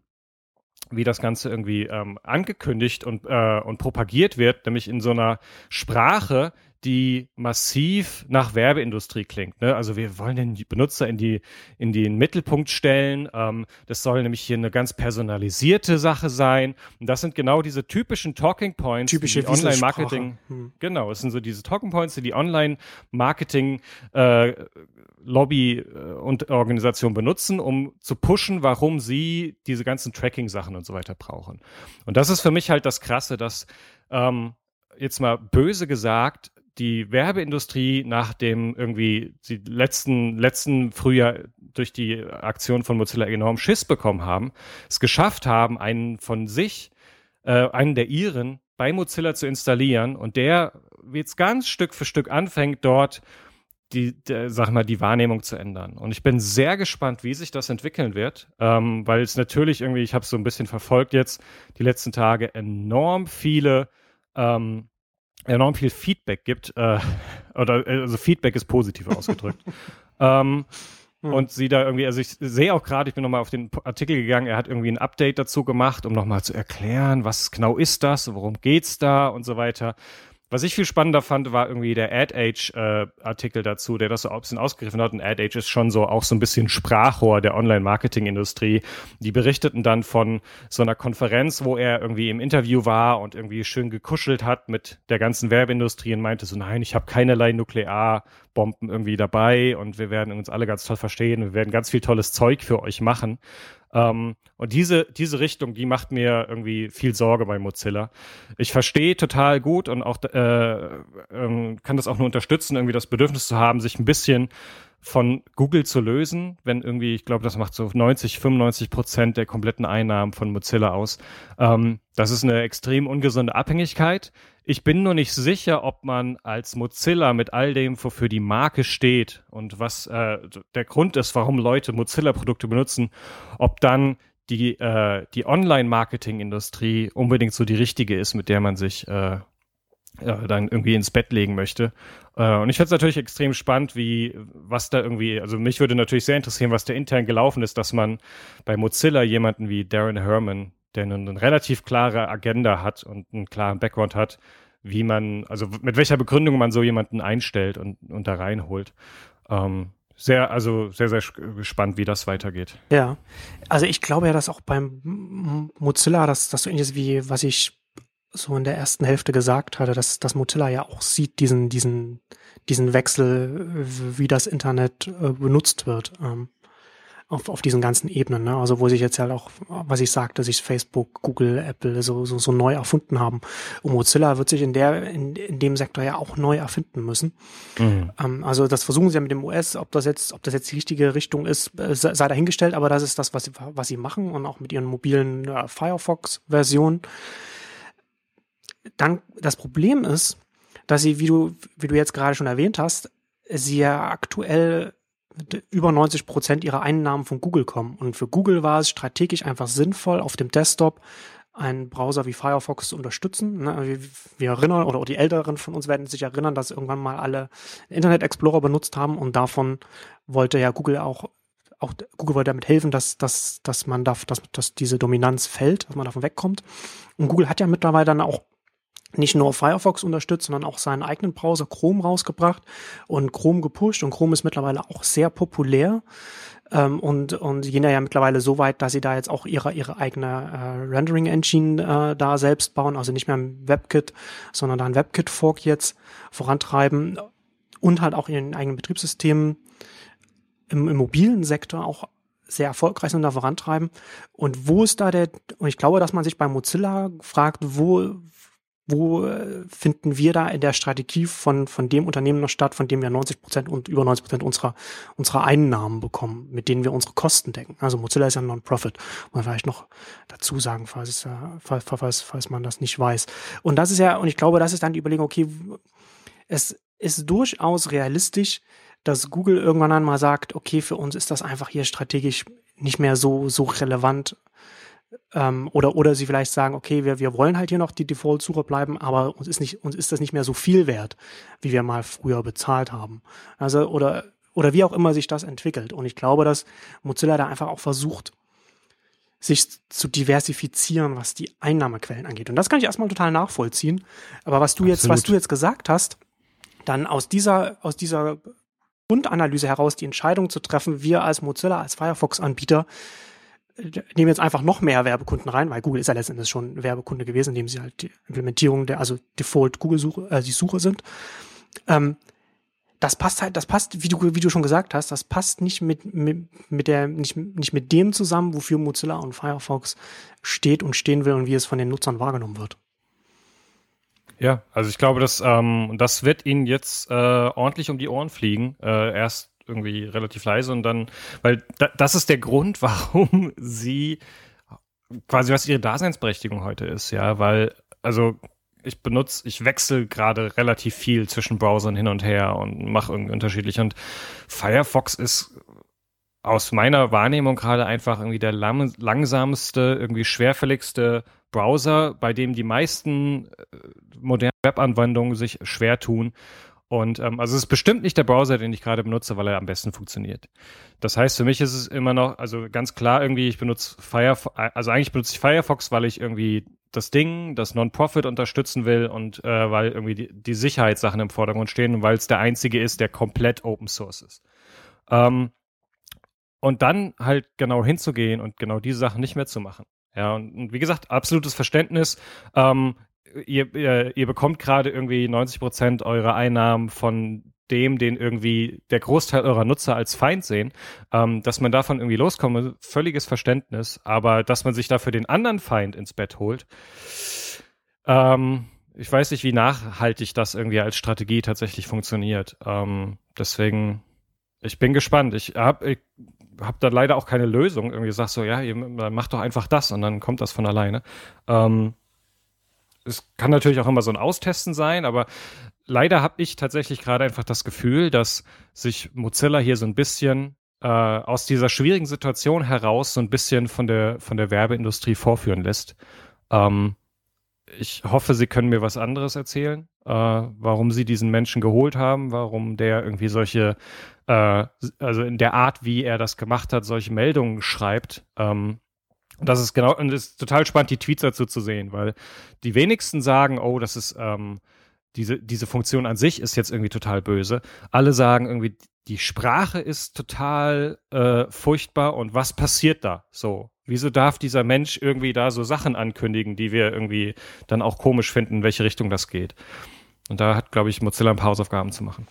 wie das Ganze irgendwie ähm, angekündigt und, äh, und propagiert wird, nämlich in so einer Sprache, die massiv nach Werbeindustrie klingt. Ne? Also wir wollen den Benutzer in die in den Mittelpunkt stellen. Ähm, das soll nämlich hier eine ganz personalisierte Sache sein. Und das sind genau diese typischen Talking Points, Typische die Online-Marketing. Hm. Genau, es sind so diese Talking Points, die die Online-Marketing äh, Lobby äh, und Organisation benutzen, um zu pushen, warum sie diese ganzen Tracking-Sachen und so weiter brauchen. Und das ist für mich halt das Krasse, dass ähm, jetzt mal böse gesagt, die Werbeindustrie nach dem irgendwie die letzten, letzten Frühjahr durch die Aktion von Mozilla enorm Schiss bekommen haben, es geschafft haben, einen von sich, äh, einen der ihren bei Mozilla zu installieren und der jetzt ganz Stück für Stück anfängt, dort die, der, sag mal, die Wahrnehmung zu ändern. Und ich bin sehr gespannt, wie sich das entwickeln wird, ähm, weil es natürlich irgendwie, ich habe es so ein bisschen verfolgt jetzt, die letzten Tage enorm viele ähm, enorm viel Feedback gibt, äh, oder also Feedback ist positiv ausgedrückt. ähm, hm. Und sie da irgendwie, also ich sehe auch gerade, ich bin nochmal auf den Artikel gegangen, er hat irgendwie ein Update dazu gemacht, um nochmal zu erklären, was genau ist das, worum geht's da und so weiter. Was ich viel spannender fand, war irgendwie der AdAge-Artikel äh, dazu, der das so ein bisschen ausgegriffen hat. Und AdAge ist schon so auch so ein bisschen Sprachrohr der Online-Marketing-Industrie. Die berichteten dann von so einer Konferenz, wo er irgendwie im Interview war und irgendwie schön gekuschelt hat mit der ganzen Werbeindustrie und meinte so, nein, ich habe keinerlei Nuklearbomben irgendwie dabei und wir werden uns alle ganz toll verstehen. Wir werden ganz viel tolles Zeug für euch machen. Ähm, und diese, diese Richtung, die macht mir irgendwie viel Sorge bei Mozilla. Ich verstehe total gut und auch äh, ähm, kann das auch nur unterstützen, irgendwie das Bedürfnis zu haben, sich ein bisschen von Google zu lösen, wenn irgendwie, ich glaube, das macht so 90, 95 Prozent der kompletten Einnahmen von Mozilla aus. Ähm, das ist eine extrem ungesunde Abhängigkeit. Ich bin nur nicht sicher, ob man als Mozilla mit all dem, wofür die Marke steht und was äh, der Grund ist, warum Leute Mozilla-Produkte benutzen, ob dann die, äh, die Online-Marketing-Industrie unbedingt so die richtige ist, mit der man sich äh, ja, dann irgendwie ins Bett legen möchte. Äh, und ich finde es natürlich extrem spannend, wie, was da irgendwie, also mich würde natürlich sehr interessieren, was da intern gelaufen ist, dass man bei Mozilla jemanden wie Darren Herman, der eine, eine relativ klare Agenda hat und einen klaren Background hat, wie man, also mit welcher Begründung man so jemanden einstellt und, und da reinholt. Ähm, sehr, also sehr, sehr gespannt, wie das weitergeht. Ja, also ich glaube ja, dass auch beim Mozilla, dass das so ähnlich ist wie, was ich so in der ersten Hälfte gesagt hatte, dass, dass Mozilla ja auch sieht, diesen, diesen, diesen Wechsel, wie das Internet äh, benutzt wird. Ähm, auf, auf diesen ganzen Ebenen, ne? Also wo sich jetzt halt auch, was ich sagte, sich Facebook, Google, Apple so, so, so neu erfunden haben. Und Mozilla wird sich in der, in, in dem Sektor ja auch neu erfinden müssen. Mhm. Ähm, also das versuchen sie ja mit dem US, ob das jetzt, ob das jetzt die richtige Richtung ist, äh, sei dahingestellt, aber das ist das, was sie, was sie machen und auch mit ihren mobilen äh, Firefox-Versionen. Dann, das Problem ist, dass sie, wie du, wie du jetzt gerade schon erwähnt hast, sie ja aktuell über 90 Prozent ihrer Einnahmen von Google kommen. Und für Google war es strategisch einfach sinnvoll, auf dem Desktop einen Browser wie Firefox zu unterstützen. Ne, wir, wir erinnern, oder die Älteren von uns werden sich erinnern, dass irgendwann mal alle Internet Explorer benutzt haben und davon wollte ja Google auch, auch Google wollte damit helfen, dass, dass, dass man darf, dass, dass diese Dominanz fällt, dass man davon wegkommt. Und Google hat ja mittlerweile dann auch nicht nur Firefox unterstützt, sondern auch seinen eigenen Browser Chrome rausgebracht und Chrome gepusht. Und Chrome ist mittlerweile auch sehr populär. Ähm, und und gehen ja mittlerweile so weit, dass sie da jetzt auch ihre ihre eigene äh, Rendering Engine äh, da selbst bauen, also nicht mehr ein WebKit, sondern da ein WebKit Fork jetzt vorantreiben. Und halt auch ihren eigenen Betriebssystemen im, im mobilen Sektor auch sehr erfolgreich sind da vorantreiben. Und wo ist da der, und ich glaube, dass man sich bei Mozilla fragt, wo, wo äh, finden wir da in der Strategie von, von dem Unternehmen noch statt, von dem wir 90 Prozent und über 90 Prozent unserer, unserer Einnahmen bekommen, mit denen wir unsere Kosten decken. Also Mozilla ist ja Non-Profit. Muss man vielleicht noch dazu sagen, falls, es, falls, falls, falls man das nicht weiß. Und das ist ja, und ich glaube, das ist dann die Überlegung, okay, es ist durchaus realistisch, dass Google irgendwann einmal sagt, okay, für uns ist das einfach hier strategisch nicht mehr so, so relevant, ähm, oder, oder sie vielleicht sagen, okay, wir, wir wollen halt hier noch die Default-Suche bleiben, aber uns ist nicht, uns ist das nicht mehr so viel wert, wie wir mal früher bezahlt haben. Also, oder, oder wie auch immer sich das entwickelt. Und ich glaube, dass Mozilla da einfach auch versucht, sich zu diversifizieren, was die Einnahmequellen angeht. Und das kann ich erstmal total nachvollziehen. Aber was du Absolut. jetzt, was du jetzt gesagt hast, dann aus dieser, aus dieser Grundanalyse heraus die Entscheidung zu treffen, wir als Mozilla, als Firefox-Anbieter, nehmen jetzt einfach noch mehr Werbekunden rein, weil Google ist ja letztendlich schon Werbekunde gewesen, indem sie halt die Implementierung der, also Default Google-Suche, äh, die Suche sind. Ähm, das passt halt, das passt, wie du, wie du schon gesagt hast, das passt nicht mit, mit, mit der, nicht, nicht mit dem zusammen, wofür Mozilla und Firefox steht und stehen will und wie es von den Nutzern wahrgenommen wird. Ja, also ich glaube, dass ähm, das wird ihnen jetzt äh, ordentlich um die Ohren fliegen. Äh, erst irgendwie relativ leise und dann, weil da, das ist der Grund, warum sie quasi was ihre Daseinsberechtigung heute ist, ja, weil, also ich benutze, ich wechsle gerade relativ viel zwischen Browsern hin und her und mache irgendwie unterschiedlich und Firefox ist aus meiner Wahrnehmung gerade einfach irgendwie der lang langsamste, irgendwie schwerfälligste Browser, bei dem die meisten äh, modernen Webanwendungen sich schwer tun und ähm, also es ist bestimmt nicht der Browser, den ich gerade benutze, weil er am besten funktioniert. Das heißt, für mich ist es immer noch, also ganz klar irgendwie, ich benutze Firefox, also eigentlich benutze ich Firefox, weil ich irgendwie das Ding, das Non-Profit unterstützen will und äh, weil irgendwie die, die Sicherheitssachen im Vordergrund stehen und weil es der einzige ist, der komplett Open Source ist. Ähm, und dann halt genau hinzugehen und genau diese Sachen nicht mehr zu machen. Ja, und, und wie gesagt, absolutes Verständnis. Ähm, ihr, ihr, ihr bekommt gerade irgendwie 90 Prozent eurer Einnahmen von dem, den irgendwie der Großteil eurer Nutzer als Feind sehen, ähm, dass man davon irgendwie loskommt, völliges Verständnis, aber dass man sich dafür den anderen Feind ins Bett holt, ähm, ich weiß nicht, wie nachhaltig das irgendwie als Strategie tatsächlich funktioniert. Ähm, deswegen, ich bin gespannt. Ich habe ich hab da leider auch keine Lösung. Irgendwie sagst so, ja, ihr macht doch einfach das und dann kommt das von alleine. Ähm, es kann natürlich auch immer so ein Austesten sein, aber leider habe ich tatsächlich gerade einfach das Gefühl, dass sich Mozilla hier so ein bisschen äh, aus dieser schwierigen Situation heraus so ein bisschen von der von der Werbeindustrie vorführen lässt. Ähm, ich hoffe, Sie können mir was anderes erzählen, äh, warum Sie diesen Menschen geholt haben, warum der irgendwie solche, äh, also in der Art, wie er das gemacht hat, solche Meldungen schreibt. Ähm, das ist genau, und es ist total spannend, die Tweets dazu zu sehen, weil die wenigsten sagen, oh, das ist, ähm, diese, diese Funktion an sich ist jetzt irgendwie total böse. Alle sagen irgendwie, die Sprache ist total äh, furchtbar und was passiert da? So, wieso darf dieser Mensch irgendwie da so Sachen ankündigen, die wir irgendwie dann auch komisch finden, in welche Richtung das geht? Und da hat, glaube ich, Mozilla ein paar Hausaufgaben zu machen.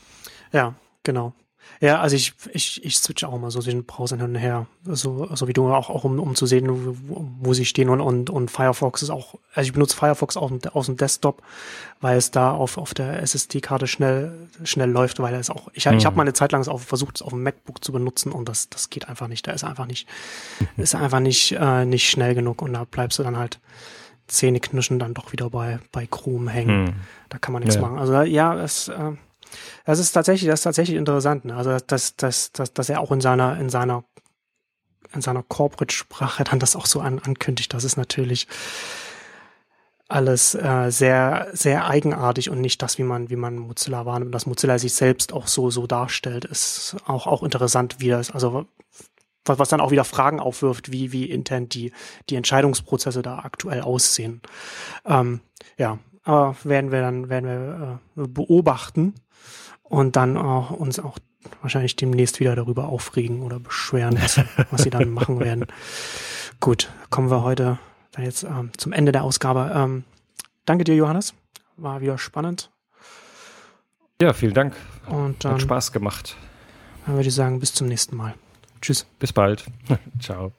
Ja, genau. Ja, also ich, ich, ich switche auch mal so den Browser hin und her. So, so wie du auch, auch um, um zu sehen, wo, wo sie stehen und, und, und Firefox ist auch, also ich benutze Firefox auch aus dem Desktop, weil es da auf, auf der SSD-Karte schnell, schnell läuft, weil es auch, ich, mhm. ich habe mal eine Zeit lang auch versucht, es auf dem MacBook zu benutzen und das, das geht einfach nicht. Da ist einfach nicht, ist einfach nicht, äh, nicht schnell genug und da bleibst du dann halt Zähneknirschen dann doch wieder bei, bei Chrome hängen. Mhm. Da kann man nichts ja. machen. Also ja, es, äh, das ist tatsächlich, das ist tatsächlich interessant. Ne? Also dass, dass, dass, dass er auch in seiner, in seiner, in seiner Corporate-Sprache dann das auch so an, ankündigt. Das ist natürlich alles äh, sehr, sehr eigenartig und nicht das, wie man, wie man Mozilla wahrnimmt. Dass Mozilla sich selbst auch so, so darstellt, ist auch, auch interessant, wie das, also was, was dann auch wieder Fragen aufwirft, wie, wie intern die, die Entscheidungsprozesse da aktuell aussehen. Ähm, ja, aber werden wir dann, werden wir äh, beobachten und dann auch uns auch wahrscheinlich demnächst wieder darüber aufregen oder beschweren, was, was sie dann machen werden. Gut, kommen wir heute dann jetzt ähm, zum Ende der Ausgabe. Ähm, danke dir, Johannes. War wieder spannend. Ja, vielen Dank. Und dann, Hat Spaß gemacht. Dann würde ich sagen, bis zum nächsten Mal. Tschüss. Bis bald. Ciao.